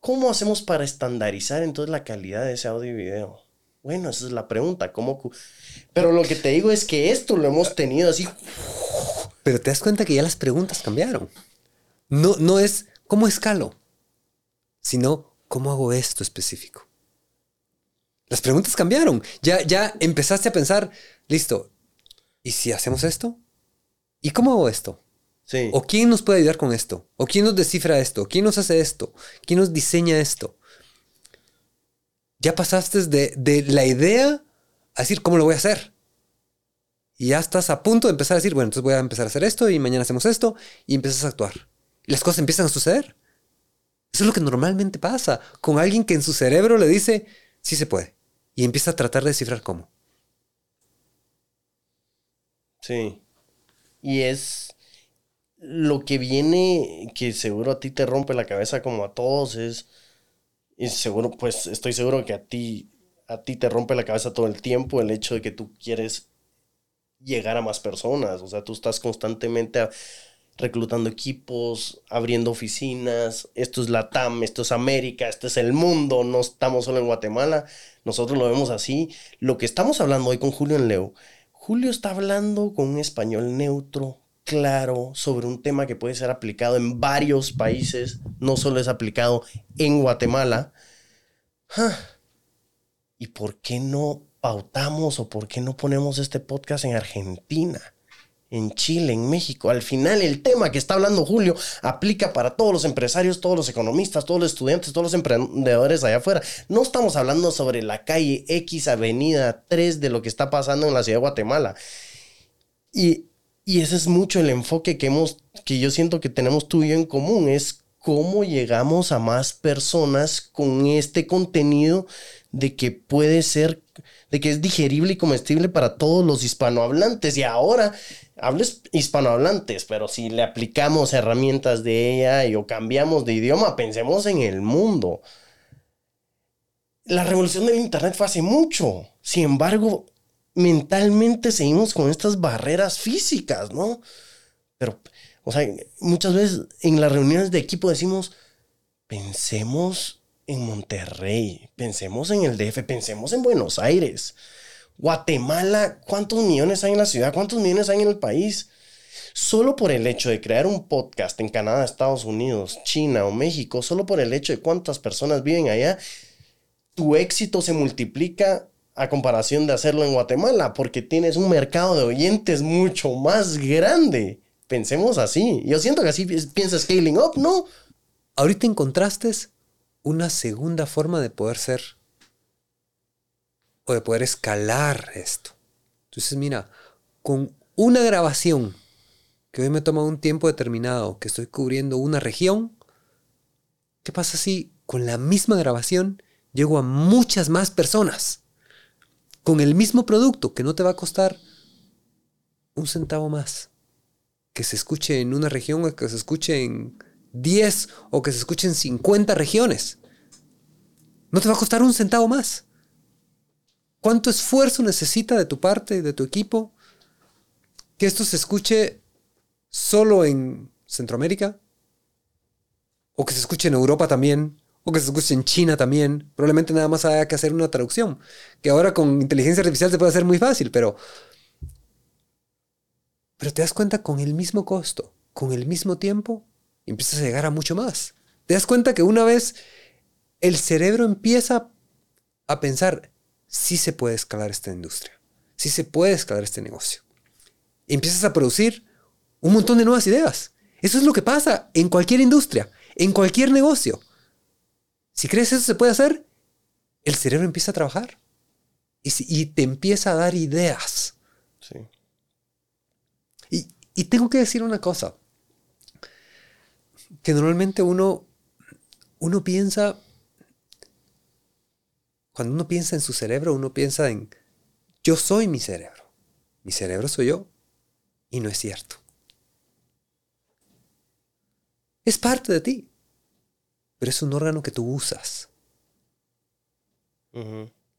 ¿cómo hacemos para estandarizar entonces la calidad de ese audio y video? Bueno, esa es la pregunta. ¿Cómo? Pero lo que te digo es que esto lo hemos tenido así. Pero te das cuenta que ya las preguntas cambiaron. No, no es cómo escalo, sino cómo hago esto específico. Las preguntas cambiaron. Ya, ya empezaste a pensar, listo, ¿y si hacemos esto? ¿Y cómo hago esto? Sí. ¿O quién nos puede ayudar con esto? ¿O quién nos descifra esto? ¿Quién nos hace esto? ¿Quién nos diseña esto? Ya pasaste de, de la idea a decir cómo lo voy a hacer. Y ya estás a punto de empezar a decir, bueno, entonces voy a empezar a hacer esto y mañana hacemos esto y empiezas a actuar. Y las cosas empiezan a suceder. Eso es lo que normalmente pasa con alguien que en su cerebro le dice, sí se puede. Y empieza a tratar de descifrar cómo. Sí. Y es lo que viene, que seguro a ti te rompe la cabeza como a todos, es, y seguro, pues estoy seguro que a ti, a ti te rompe la cabeza todo el tiempo el hecho de que tú quieres llegar a más personas, o sea, tú estás constantemente reclutando equipos, abriendo oficinas, esto es la TAM, esto es América, esto es el mundo, no estamos solo en Guatemala, nosotros lo vemos así. Lo que estamos hablando hoy con Julio en Leo, Julio está hablando con un español neutro, claro sobre un tema que puede ser aplicado en varios países, no solo es aplicado en Guatemala. ¿Y por qué no pautamos o por qué no ponemos este podcast en Argentina? en Chile, en México. Al final, el tema que está hablando Julio aplica para todos los empresarios, todos los economistas, todos los estudiantes, todos los emprendedores allá afuera. No estamos hablando sobre la calle X, Avenida 3 de lo que está pasando en la ciudad de Guatemala. Y y ese es mucho el enfoque que hemos, que yo siento que tenemos tú y yo en común, es cómo llegamos a más personas con este contenido de que puede ser, de que es digerible y comestible para todos los hispanohablantes. Y ahora, hables hispanohablantes, pero si le aplicamos herramientas de ella o cambiamos de idioma, pensemos en el mundo. La revolución del Internet fue hace mucho. Sin embargo, mentalmente seguimos con estas barreras físicas, ¿no? Pero, o sea, muchas veces en las reuniones de equipo decimos, pensemos en Monterrey, pensemos en el DF, pensemos en Buenos Aires, Guatemala, ¿cuántos millones hay en la ciudad? ¿Cuántos millones hay en el país? Solo por el hecho de crear un podcast en Canadá, Estados Unidos, China o México, solo por el hecho de cuántas personas viven allá, tu éxito se multiplica a comparación de hacerlo en Guatemala, porque tienes un mercado de oyentes mucho más grande. Pensemos así. Yo siento que así piensa Scaling Up, ¿no? Ahorita encontraste una segunda forma de poder ser o de poder escalar esto. Entonces, mira, con una grabación que hoy me toma un tiempo determinado, que estoy cubriendo una región, ¿qué pasa si con la misma grabación llego a muchas más personas? Con el mismo producto que no te va a costar un centavo más. Que se escuche en una región o que se escuche en 10 o que se escuche en 50 regiones. No te va a costar un centavo más. ¿Cuánto esfuerzo necesita de tu parte de tu equipo que esto se escuche solo en Centroamérica? ¿O que se escuche en Europa también? O que se escuche en China también. Probablemente nada más haya que hacer una traducción, que ahora con inteligencia artificial se puede hacer muy fácil, pero... Pero te das cuenta con el mismo costo, con el mismo tiempo, empiezas a llegar a mucho más. Te das cuenta que una vez el cerebro empieza a pensar, sí se puede escalar esta industria, sí se puede escalar este negocio. empiezas a producir un montón de nuevas ideas. Eso es lo que pasa en cualquier industria, en cualquier negocio. Si crees eso se puede hacer, el cerebro empieza a trabajar y, te empieza a dar ideas. Sí. Y, y tengo que decir una cosa, que normalmente uno, uno piensa, cuando uno piensa en su cerebro, uno piensa en, yo soy mi cerebro, mi cerebro soy yo, y no es cierto. Es parte de ti pero es un órgano que tú usas.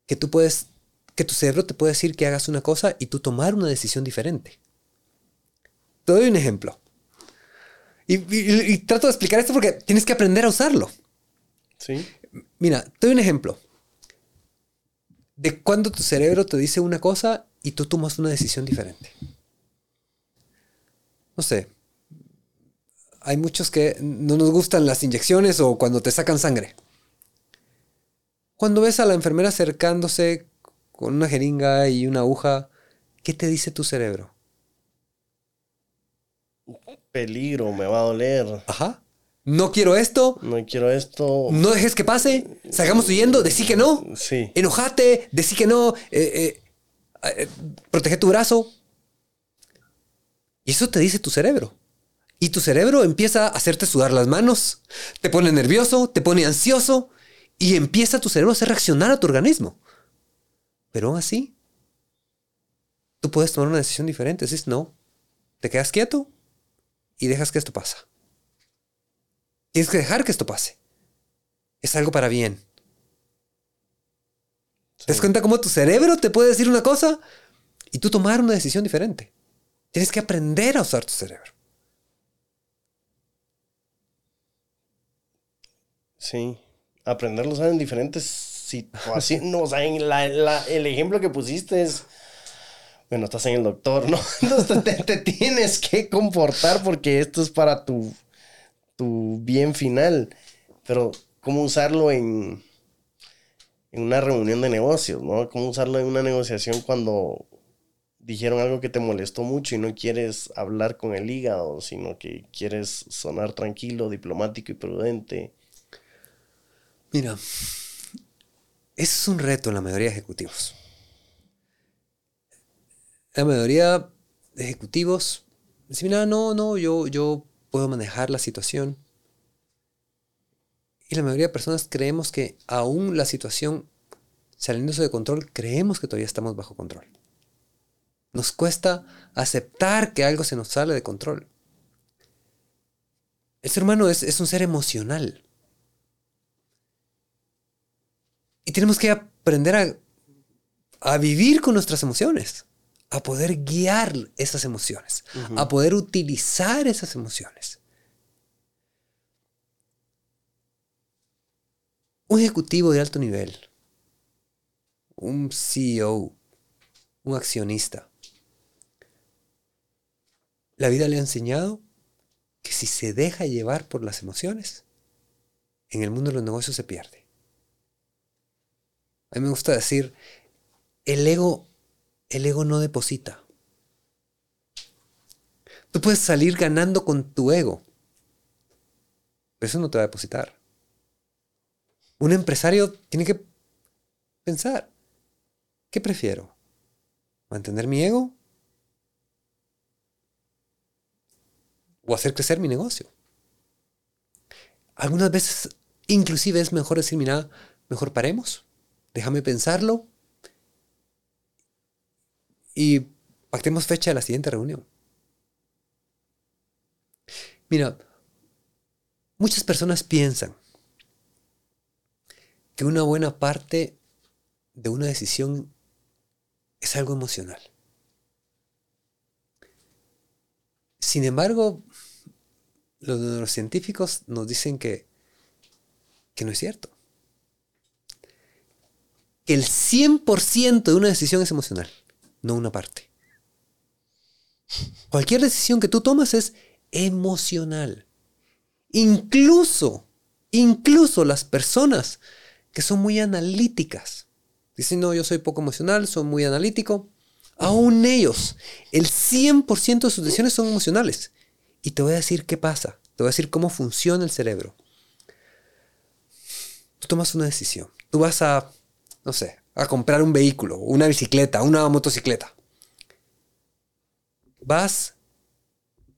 Que tú puedes, que tu cerebro te puede decir que hagas una cosa y tú tomar una decisión diferente. Te doy un ejemplo. Y, trato de explicar esto porque tienes que aprender a usarlo. Sí. Mira, te doy un ejemplo. De cuando tu cerebro te dice una cosa y tú tomas una decisión diferente. No sé. Hay muchos que no nos gustan las inyecciones o cuando te sacan sangre. Cuando ves a la enfermera acercándose con una jeringa y una aguja, ¿qué te dice tu cerebro? Peligro, me va a doler. Ajá. No quiero esto. No quiero esto. No dejes que pase. Salgamos huyendo. Decí que no. Sí. Enojate. Decí que no. Eh, eh, eh, protege tu brazo. Y eso te dice tu cerebro. Y tu cerebro empieza a hacerte sudar las manos. Te pone nervioso. Te pone ansioso. Y empieza tu cerebro a hacer reaccionar a tu organismo. Pero aún así, tú puedes tomar una decisión diferente. Dices, no. Te quedas quieto y dejas que esto pasa. Tienes que dejar que esto pase. Es algo para bien. ¿Te das cuenta cómo tu cerebro te puede decir una cosa y tú tomar una decisión diferente? Tienes que aprender a usar tu cerebro. Sí, aprenderlo en diferentes situaciones. no, o sea, el ejemplo que pusiste es bueno, estás en el doctor, ¿no? Entonces te, tienes que comportar porque esto es para tu, tu bien final. Pero, ¿cómo usarlo en, en una reunión de negocios, ¿no? ¿Cómo usarlo en una negociación cuando dijeron algo que te molestó mucho y no quieres hablar con el hígado, sino que quieres sonar tranquilo, diplomático y prudente? Mira, eso es un reto en la mayoría de ejecutivos la mayoría de ejecutivos dicen, no, no, yo, yo puedo manejar la situación. Y la mayoría de personas creemos que aún la situación saliéndose de control, creemos que todavía estamos bajo control. Nos cuesta aceptar que algo se nos sale de control. El ser humano es, es un ser emocional. Y tenemos que aprender a, a vivir con nuestras emociones a poder guiar esas emociones, a poder utilizar esas emociones. Un ejecutivo de alto nivel, un CEO, un accionista, la vida le ha enseñado que si se deja llevar por las emociones, en el mundo de los negocios se pierde. A mí me gusta decir, el ego el ego no deposita. Tú puedes salir ganando con tu ego, pero eso no te va a depositar. Un empresario tiene que pensar, ¿qué prefiero? ¿Mantener mi ego? ¿O hacer crecer mi negocio? Algunas veces inclusive es mejor decir, mira, mejor paremos, déjame pensarlo y pactemos fecha de la siguiente reunión. Mira, muchas personas piensan que una buena parte de una decisión es algo emocional. Sin embargo, los neurocientíficos nos dicen que, que no es cierto. Que el 100% de una decisión es emocional no una parte. Cualquier decisión que tú tomas es emocional. Incluso, incluso las personas que son muy analíticas, dicen, no, yo soy poco emocional, soy muy analítico, aún ellos, el 100% de sus decisiones son emocionales. Y te voy a decir qué pasa, te voy a decir cómo funciona el cerebro. Tú tomas una decisión, tú vas a, no sé, a comprar un vehículo, una bicicleta, una motocicleta. Vas,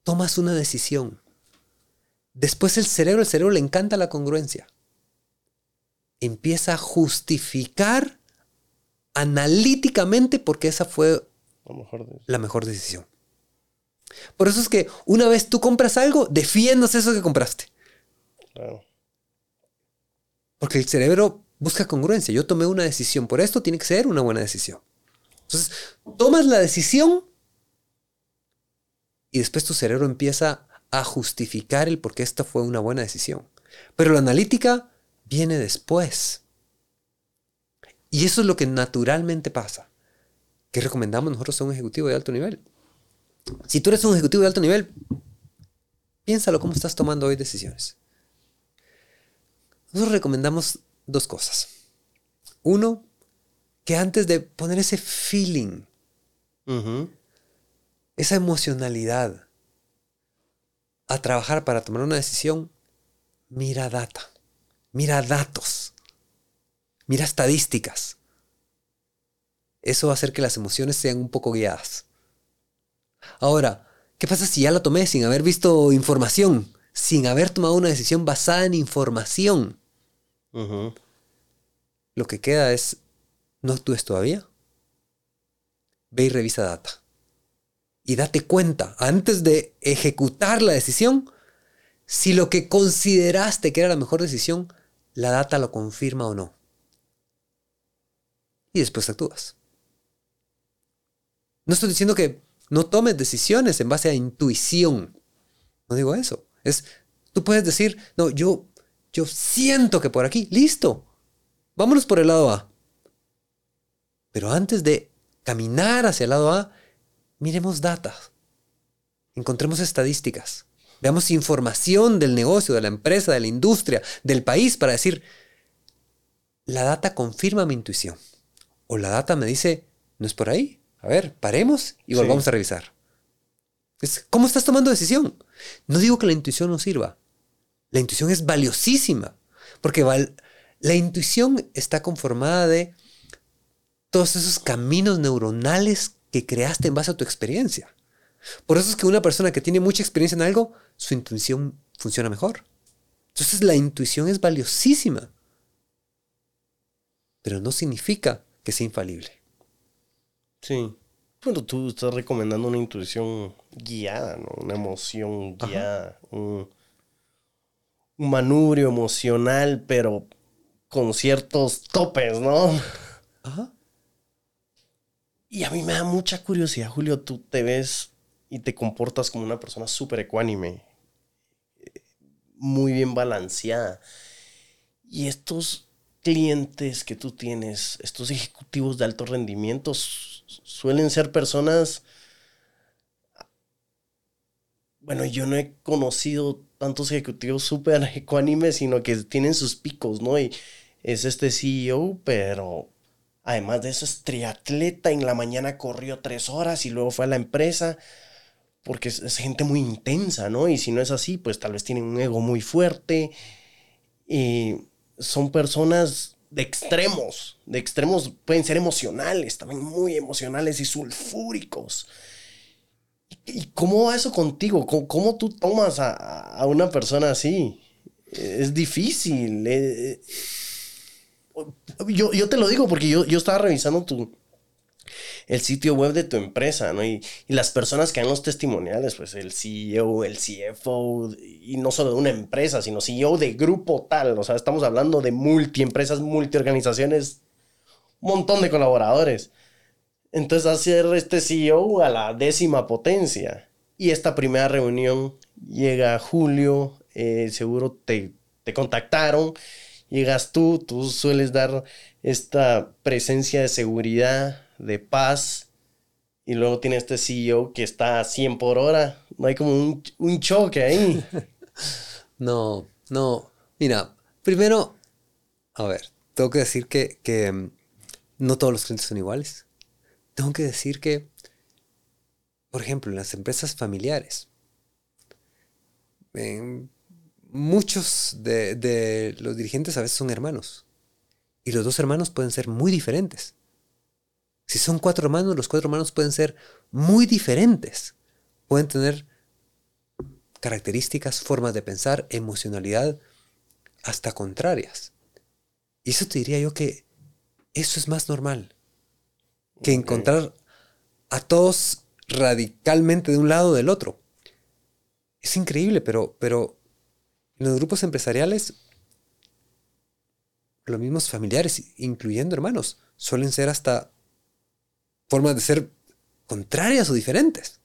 tomas una decisión. Después el cerebro, el cerebro le encanta la congruencia. Empieza a justificar analíticamente porque esa fue la mejor, decisión. Por eso es que una vez tú compras algo, defiendas eso que compraste. Porque el cerebro busca congruencia. Yo tomé una decisión, por esto tiene que ser una buena decisión. Entonces, tomas la decisión y después tu cerebro empieza a justificar el por qué esta fue una buena decisión. Pero la analítica viene después. Y eso es lo que naturalmente pasa. ¿Qué recomendamos nosotros a un ejecutivo de alto nivel? Si tú eres un ejecutivo de alto nivel, piénsalo cómo estás tomando hoy decisiones. Nosotros recomendamos dos cosas. Uno, que antes de poner ese feeling, esa emocionalidad a trabajar para tomar una decisión, mira data, mira datos, mira estadísticas. Eso va a hacer que las emociones sean un poco guiadas. Ahora, ¿qué pasa si ya la tomé sin haber visto información? Sin haber tomado una decisión basada en información. Lo que queda es, no actúes todavía. Ve y revisa data. Y date cuenta, antes de ejecutar la decisión, si lo que consideraste que era la mejor decisión, la data lo confirma o no. Y después actúas. No estoy diciendo que no tomes decisiones en base a intuición. No digo eso. Es, tú puedes decir, no, yo yo siento que por aquí, listo. Vámonos por el lado A. Pero antes de caminar hacia el lado A, miremos datos. Encontremos estadísticas. Veamos información del negocio, de la empresa, de la industria, del país para decir, la data confirma mi intuición. O la data me dice, no es por ahí. A ver, paremos y volvamos a revisar. ¿Cómo estás tomando decisión? No digo que la intuición no sirva. La intuición es valiosísima, porque la intuición está conformada de todos esos caminos neuronales que creaste en base a tu experiencia. Por eso es que una persona que tiene mucha experiencia en algo, su intuición funciona mejor. Entonces la intuición es valiosísima, pero no significa que sea infalible. Sí. Bueno, tú estás recomendando una intuición guiada, ¿no? Una emoción guiada, un manubrio emocional, pero con ciertos topes, ¿no? Ajá. Y a mí me da mucha curiosidad, Julio, tú te ves y te comportas como una persona súper ecuánime, muy bien balanceada. Y estos clientes que tú tienes, estos ejecutivos de alto rendimiento, suelen ser personas... Bueno, yo no he conocido tantos ejecutivos súper ecuánimes, sino que tienen sus picos, ¿no? Y es este CEO, pero además de eso es triatleta, en la mañana corrió tres horas y luego fue a la empresa, porque es, gente muy intensa, ¿no? Y si no es así, pues tal vez tienen un ego muy fuerte. Y son personas de extremos, de extremos pueden ser emocionales, también muy emocionales y sulfúricos. ¿Y cómo va eso contigo? ¿Cómo, tú tomas a, una persona así? Es difícil. Eh, eh. yo, te lo digo porque yo, estaba revisando tu, el sitio web de tu empresa, ¿no? Y, las personas que dan los testimoniales, pues el CEO, el CFO, y no solo de una empresa, sino CEO de grupo tal. O sea, estamos hablando de multiempresas, multiorganizaciones, un montón de colaboradores. Entonces hacer este CEO a la décima potencia. Y esta primera reunión llega Julio, eh, seguro te, te contactaron, llegas tú, tú sueles dar esta presencia de seguridad, de paz, y luego tiene este CEO que está a 100 por hora. No hay como un, un choque ahí. no, no. Mira, primero, a ver, tengo que decir que, que mm, no todos los clientes son iguales tengo que decir que, por ejemplo, en las empresas familiares, muchos de, los dirigentes a veces son hermanos. Y los dos hermanos pueden ser muy diferentes. Si son cuatro hermanos, los cuatro hermanos pueden ser muy diferentes. Pueden tener características, formas de pensar, emocionalidad, hasta contrarias. Y eso te diría yo que eso es más normal que encontrar a todos radicalmente de un lado o del otro. Es increíble, pero, pero los grupos empresariales los mismos familiares, incluyendo hermanos, suelen ser hasta formas de ser contrarias o diferentes.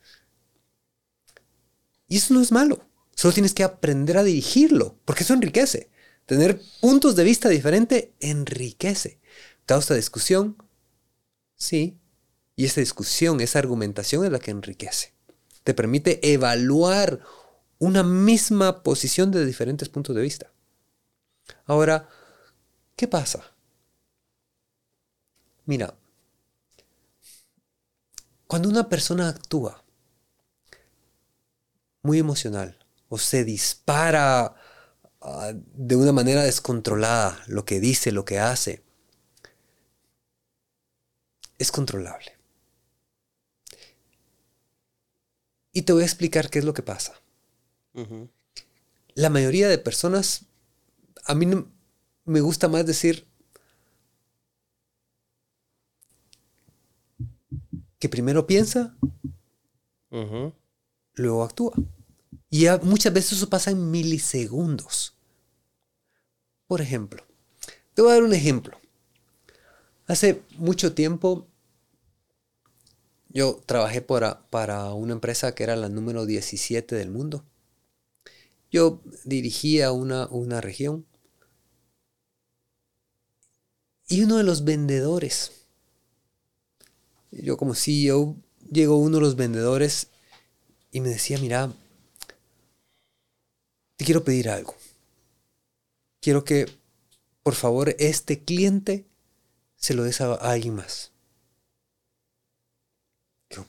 Y eso no es malo. Solo tienes que aprender a dirigirlo, porque eso enriquece. Tener puntos de vista diferentes enriquece. ¿Causa discusión? Sí. Y esa discusión, esa argumentación es la que enriquece. Te permite evaluar una misma posición de diferentes puntos de vista. Ahora, ¿qué pasa? Mira, cuando una persona actúa muy emocional o se dispara ah, de una manera descontrolada lo que dice, lo que hace, es controlable. Y te voy a explicar qué es lo que pasa. La mayoría de personas, a mí me gusta más decir que primero piensa, luego actúa. Y muchas veces eso pasa en milisegundos. Por ejemplo, te voy a dar un ejemplo. Hace mucho tiempo yo trabajé para, para una empresa que era la número 17 del mundo. Yo dirigía una, una región y uno de los vendedores, yo como CEO, llegó uno de los vendedores y me decía, mira, te quiero pedir algo. Quiero que, por favor, este cliente se lo des a, alguien más.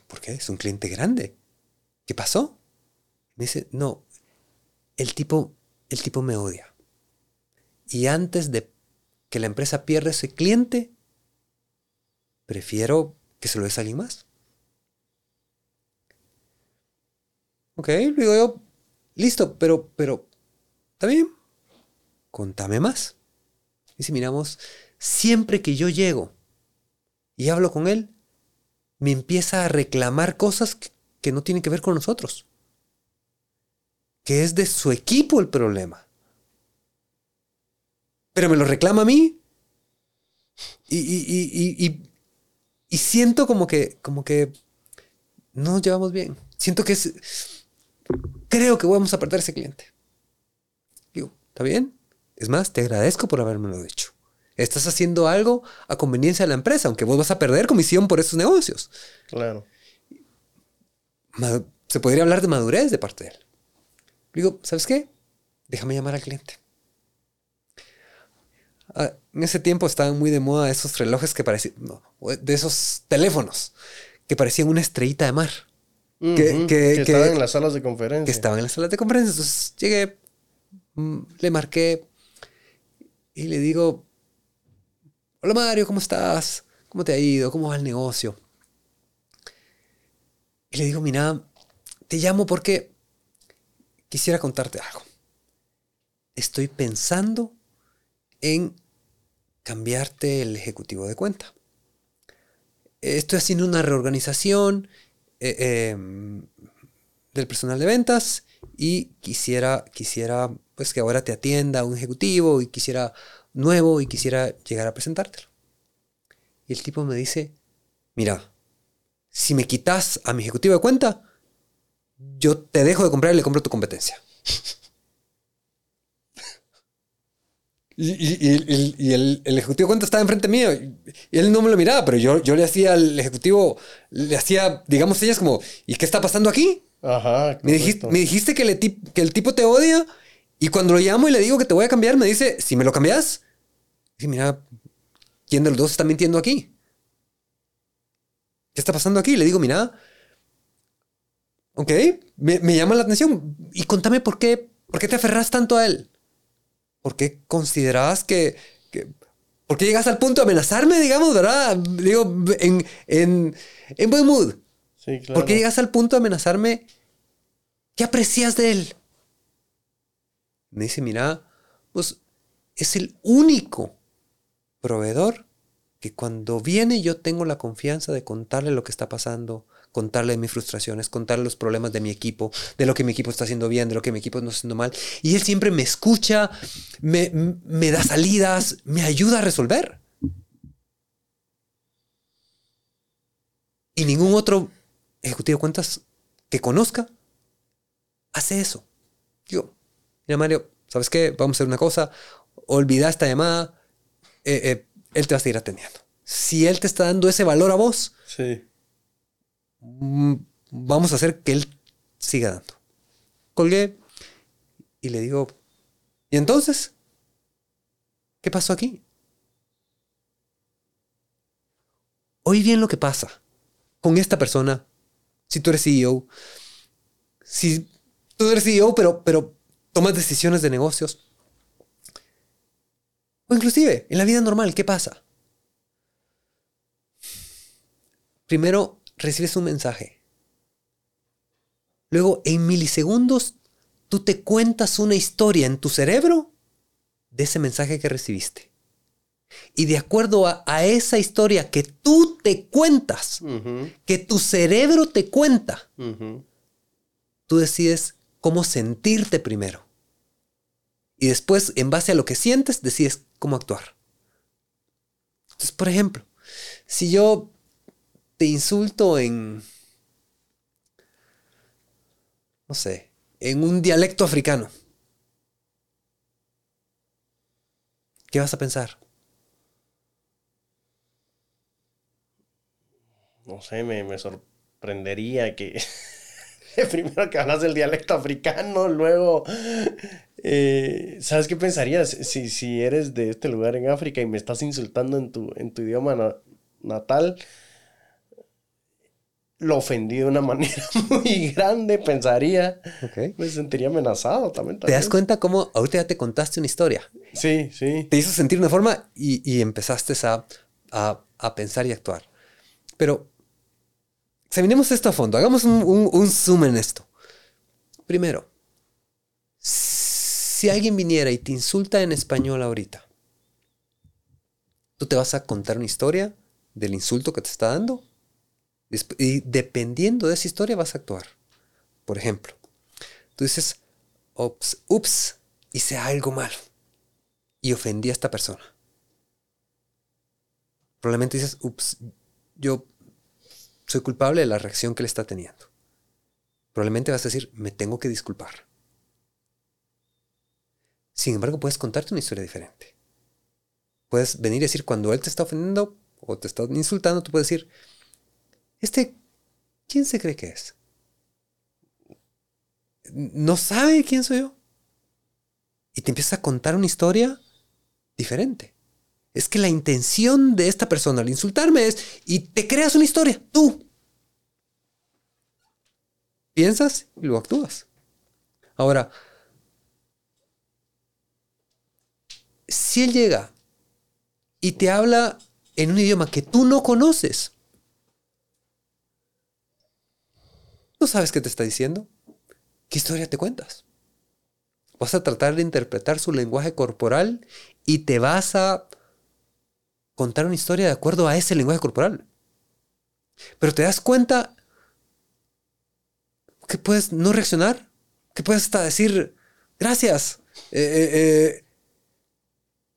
¿por qué? Es un cliente grande. ¿Qué pasó? Me dice, no, el tipo, el tipo me odia. Y antes de que la empresa pierda ese cliente, prefiero que se lo des a alguien más. Ok, digo yo, listo, pero, pero, está bien, contame más. Y si miramos, siempre que yo llego y hablo con él, me empieza a reclamar cosas que, que no tienen que ver con nosotros que es de su equipo el problema. Pero me lo reclama a mí. Y, siento como que, como que no nos llevamos bien. Siento que es... Creo que vamos a perder ese cliente. Digo, ¿está bien? Es más, te agradezco por habérmelo dicho. Estás haciendo algo a conveniencia de la empresa, aunque vos vas a perder comisión por esos negocios. Claro. Se podría hablar de madurez de parte de él. Digo, ¿sabes qué? Déjame llamar al cliente. Ah, en ese tiempo estaban muy de moda esos relojes que parecían, de esos teléfonos que parecían una estrellita de mar. que, estaban en las salas de conferencia. Que estaban en las salas de conferencia. Entonces llegué, mm, le marqué y le digo, hola Mario, ¿cómo estás? ¿Cómo te ha ido? ¿Cómo va el negocio? Y le digo, mira, te llamo porque quisiera contarte algo. Estoy pensando en cambiarte el ejecutivo de cuenta. Estoy haciendo una reorganización eh, em, del personal de ventas y quisiera, quisiera pues que ahora te atienda un ejecutivo y quisiera nuevo y quisiera llegar a presentártelo. Y el tipo me dice, mira, si me quitas a mi ejecutivo de cuenta, yo te dejo de comprar y le compro tu competencia. Y, el, ejecutivo cuenta estaba enfrente mío y él no me lo miraba, pero yo, yo le hacía al ejecutivo, le hacía, digamos, ellas como, ¿y qué está pasando aquí? Ajá. Me dijiste, me dijiste que, que, el tipo te odia y cuando lo llamo y le digo que te voy a cambiar, me dice, si me lo cambias, y mira, ¿quién de los dos está mintiendo aquí? ¿Qué está pasando aquí? Le digo, mira, Ok, me, llama la atención. Y contame por qué, por qué te aferras tanto a él. ¿Por qué considerabas que, ¿Por qué llegas al punto de amenazarme, digamos, verdad? Digo, en, en, en buen mood. Sí, claro. ¿Por qué llegas al punto de amenazarme? ¿Qué aprecias de él? Me dice, mira, pues es el único proveedor que cuando viene yo tengo la confianza de contarle lo que está pasando, contarle mis frustraciones, contarle los problemas de mi equipo, de lo que mi equipo está haciendo bien, de lo que mi equipo está haciendo mal. Y él siempre me escucha, me, me da salidas, me ayuda a resolver. Y ningún otro ejecutivo de cuentas que conozca hace eso. Yo, mira Mario, ¿sabes qué? Vamos a hacer una cosa, olvida esta llamada, eh, eh, él te va a seguir atendiendo. Si él te está dando ese valor a vos, Sí. Mm, vamos a hacer que él siga dando. Colgué y le digo, ¿y entonces? ¿Qué pasó aquí? Oí bien lo que pasa con esta persona. Si tú eres CEO, si tú eres CEO, pero, pero tomas decisiones de negocios. O inclusive, en la vida normal, ¿qué pasa? Primero, recibes un mensaje. Luego, en milisegundos, tú te cuentas una historia en tu cerebro de ese mensaje que recibiste. Y de acuerdo a, a esa historia que tú te cuentas, que tu cerebro te cuenta, tú decides cómo sentirte primero. Y después, en base a lo que sientes, decides cómo actuar. Entonces, por ejemplo, si yo te insulto en, no sé, en un dialecto africano, ¿qué vas a pensar? No sé, me, me sorprendería que primero que hablas del dialecto africano, luego, eh, ¿sabes qué pensarías? Si, si eres de este lugar en África y me estás insultando en tu, en tu idioma na- natal, lo ofendí de una manera muy grande, pensaría, me sentiría amenazado también. ¿Te das cuenta cómo ahorita ya te contaste una historia? Sí, sí. te hizo sentir una forma y, y empezaste a, a- a pensar y actuar. Pero examinemos esto a fondo, hagamos un, un- un zoom en esto. Primero, si alguien viniera y te insulta en español ahorita, tú te vas a contar una historia del insulto que te está dando y dependiendo de esa historia vas a actuar. Por ejemplo, tú dices, ups, ups, hice algo malo y ofendí a esta persona. Probablemente dices, ups, yo soy culpable de la reacción que le está teniendo. Probablemente vas a decir, me tengo que disculpar. Sin embargo, puedes contarte una historia diferente. Puedes venir y decir, cuando él te está ofendiendo o te está insultando, tú puedes decir, este, ¿quién se cree que es? ¿No sabe quién soy yo? Y te empiezas a contar una historia diferente. Es que la intención de esta persona al insultarme es, y te creas una historia, tú. Piensas y luego actúas. Ahora, si él llega y te habla en un idioma que tú no conoces, no sabes qué te está diciendo, ¿qué historia te cuentas? Vas a tratar de interpretar su lenguaje corporal y te vas a contar una historia de acuerdo a ese lenguaje corporal. Pero te das cuenta que puedes no reaccionar, que puedes hasta decir gracias. Eh, eh, eh.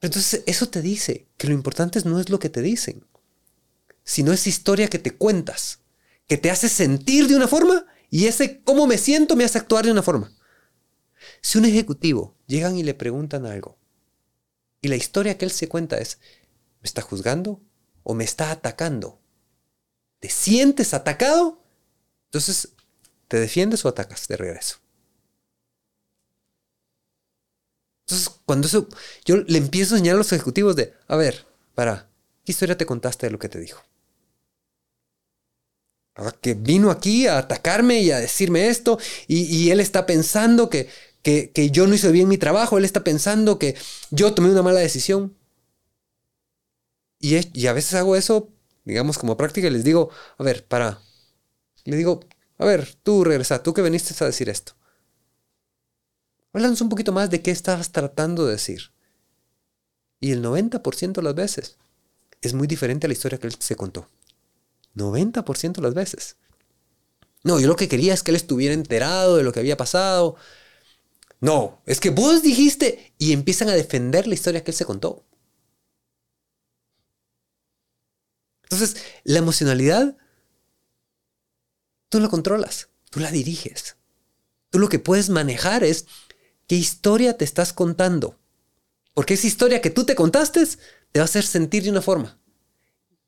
Entonces eso te dice que lo importante no es lo que te dicen, sino esa historia que te cuentas, que te hace sentir de una forma y ese cómo me siento me hace actuar de una forma. Si un ejecutivo llegan y le preguntan algo y la historia que él se cuenta es, ¿me está juzgando o me está atacando? ¿Te sientes atacado? Entonces, ¿te defiendes o atacas de regreso? Entonces, cuando eso, yo le empiezo a enseñar a los ejecutivos de, a ver, para, ¿qué historia te contaste de lo que te dijo? Que vino aquí a atacarme y a decirme esto, y, él está pensando que, que, que yo no hice bien mi trabajo, él está pensando que yo tomé una mala decisión. Y a veces hago eso, digamos, como práctica, y les digo, a ver, para. Le digo, a ver, tú regresa, tú que viniste a decir esto. Háblanos un poquito más de qué estabas tratando de decir. Y el 90% de las veces es muy diferente a la historia que él se contó. 90% de las veces. No, yo lo que quería es que él estuviera enterado de lo que había pasado. No, es que vos dijiste y empiezan a defender la historia que él se contó. Entonces, la emocionalidad, tú la controlas, tú la diriges. Tú lo que puedes manejar es qué historia te estás contando. Porque esa historia que tú te contaste te va a hacer sentir de una forma.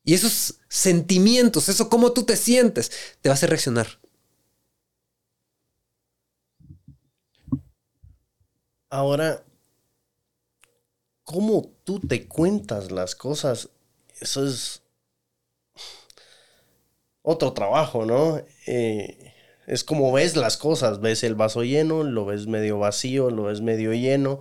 Y esos sentimientos, eso cómo tú te sientes, te va a hacer reaccionar. Ahora, ¿cómo tú te cuentas las cosas? Eso es otro trabajo, ¿no? Eh, es como ves las cosas, ves el vaso lleno, lo ves medio vacío, lo ves medio lleno.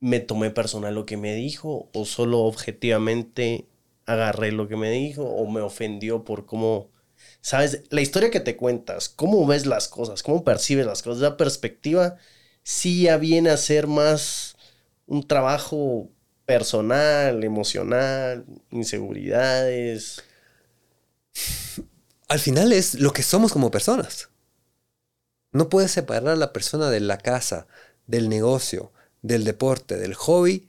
¿Me tomé personal lo que me dijo o solo objetivamente agarré lo que me dijo o me ofendió por cómo, sabes, la historia que te cuentas, cómo ves las cosas, cómo percibes las cosas, la perspectiva sí ya viene a ser más un trabajo personal, emocional, inseguridades. Al final es lo que somos como personas. No puedes separar a la persona de la casa, del negocio, del deporte, del hobby.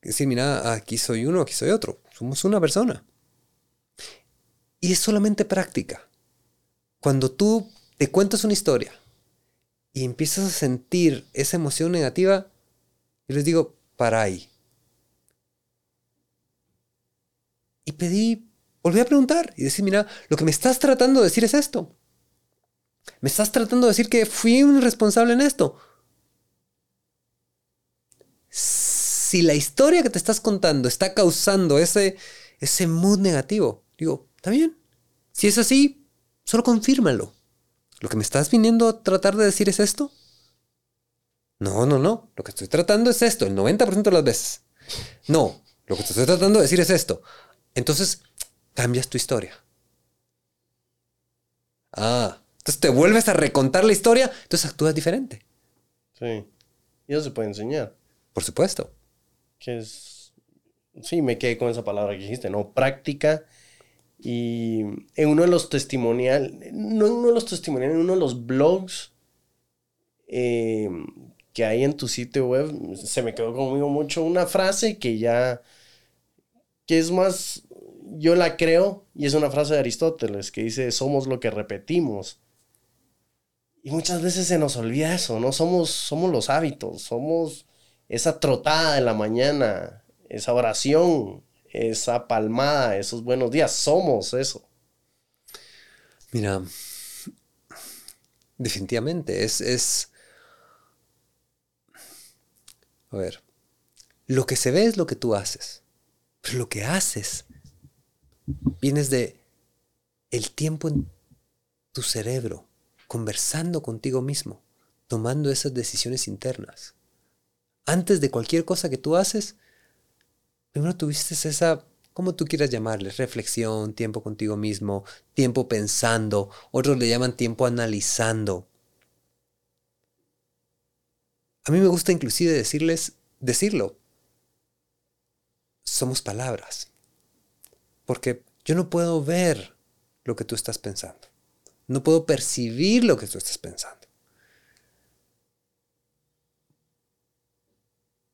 Decir, mira, aquí soy uno, aquí soy otro. Somos una persona. Y es solamente práctica. Cuando tú te cuentas una historia y empiezas a sentir esa emoción negativa, yo les digo, para ahí. Y pedí, volví a preguntar y decir, mira, lo que me estás tratando de decir es esto. Me estás tratando de decir que fui un responsable en esto. Si la historia que te estás contando está causando ese, ese mood negativo, digo, está bien. Si es así, solo confírmalo. ¿Lo que me estás viniendo a tratar de decir es esto? No, no, no. Lo que estoy tratando es esto, el 90% de las veces. No, lo que te estoy tratando de decir es esto. Entonces, cambias tu historia. Ah, entonces te vuelves a recontar la historia, entonces actúas diferente. Sí. Y eso se puede enseñar. Por supuesto. Que es. Sí, me quedé con esa palabra que dijiste, ¿no? Práctica y en uno de los testimoniales, no en uno de los testimoniales, en uno de los blogs eh, que hay en tu sitio web, se me quedó conmigo mucho una frase que ya, que es más, yo la creo, y es una frase de Aristóteles que dice, somos lo que repetimos. Y muchas veces se nos olvida eso, ¿no? Somos, somos los hábitos, somos esa trotada de la mañana, esa oración, esa palmada, esos buenos días. Somos eso. Mira, definitivamente es, es... A ver, lo que se ve es lo que tú haces, pero lo que haces vienes de el tiempo en tu cerebro, conversando contigo mismo, tomando esas decisiones internas. Antes de cualquier cosa que tú haces, primero tuviste esa, como tú quieras llamarle, reflexión, tiempo contigo mismo, tiempo pensando, otros le llaman tiempo analizando. A mí me gusta inclusive decirles, decirlo. Somos palabras. Porque yo no puedo ver lo que tú estás pensando. No puedo percibir lo que tú estás pensando.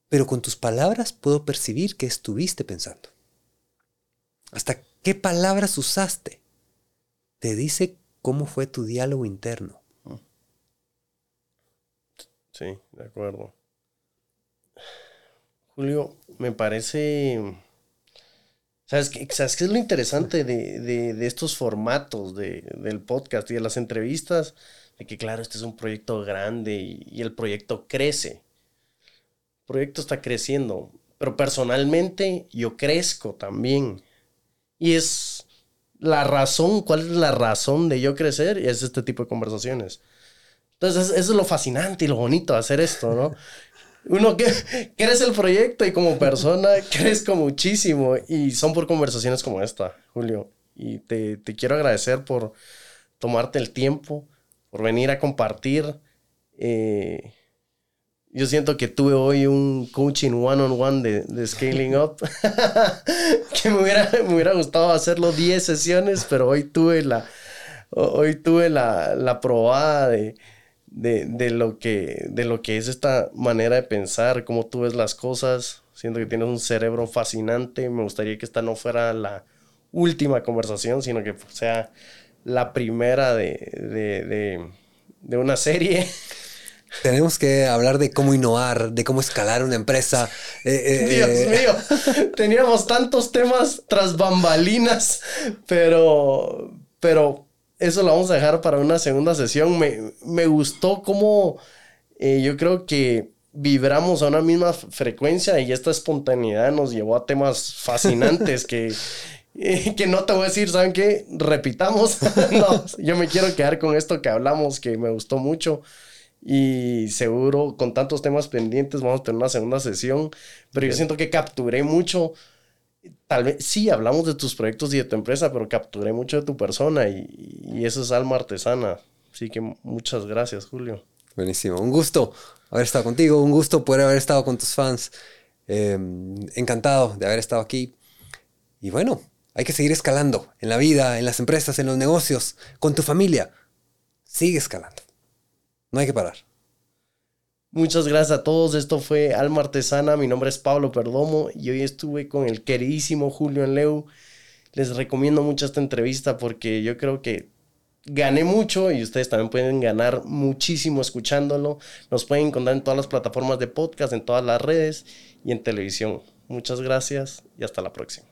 Pero con tus palabras puedo percibir qué estuviste pensando. Hasta qué palabras usaste. Te dice cómo fue tu diálogo interno. Sí, de acuerdo. Julio, me parece... ¿Sabes qué, ¿Sabes es lo interesante de, estos formatos del podcast y de las entrevistas? De que claro, este es un proyecto grande y el proyecto crece proyecto está creciendo, pero personalmente yo crezco también. Y es la razón, ¿cuál es la razón de yo crecer? Es este tipo de conversaciones. Entonces, eso es lo fascinante y lo bonito de hacer esto, ¿no? Uno que crece el proyecto y como persona crezco muchísimo y son por conversaciones como esta, Julio. Y te, te quiero agradecer por tomarte el tiempo, por venir a compartir. Eh, yo siento que tuve hoy un coaching one-on-one de, Scaling Up, que me hubiera, me hubiera gustado hacerlo 10 sesiones, pero hoy tuve la, hoy tuve la, la probada de, de, lo que, de lo que es esta manera de pensar, cómo tú ves las cosas. Siento que tienes un cerebro fascinante. Me gustaría que esta no fuera la última conversación, sino que sea la primera de, de, de una serie. Tenemos que hablar de cómo innovar, de cómo escalar una empresa. Eh, eh, Dios eh. mío, teníamos tantos temas tras bambalinas, pero, pero eso lo vamos a dejar para una segunda sesión. Me, me gustó cómo yo creo que vibramos a una misma frecuencia y esta espontaneidad nos llevó a temas fascinantes que, que no te voy a decir, ¿saben qué? Repitamos. no, yo me quiero quedar con esto que hablamos, que me gustó mucho. Y seguro con tantos temas pendientes vamos a tener una segunda sesión, pero yo siento que capturé mucho, tal vez sí hablamos de tus proyectos y de tu empresa, pero capturé mucho de tu persona y, y eso es alma artesana. Así que muchas gracias, Julio. Buenísimo, un gusto haber estado contigo, un gusto poder haber estado con tus fans. Em, encantado de haber estado aquí. Y bueno, hay que seguir escalando en la vida, en las empresas, en los negocios, con tu familia. Sigue escalando. No hay que parar. Muchas gracias a todos. Esto fue Alma Artesana. Mi nombre es Pablo Perdomo y hoy estuve con el queridísimo Julio Enleu. Les recomiendo mucho esta entrevista porque yo creo que gané mucho y ustedes también pueden ganar muchísimo escuchándolo. Nos pueden encontrar en todas las plataformas de podcast, en todas las redes y en televisión. Muchas gracias y hasta la próxima.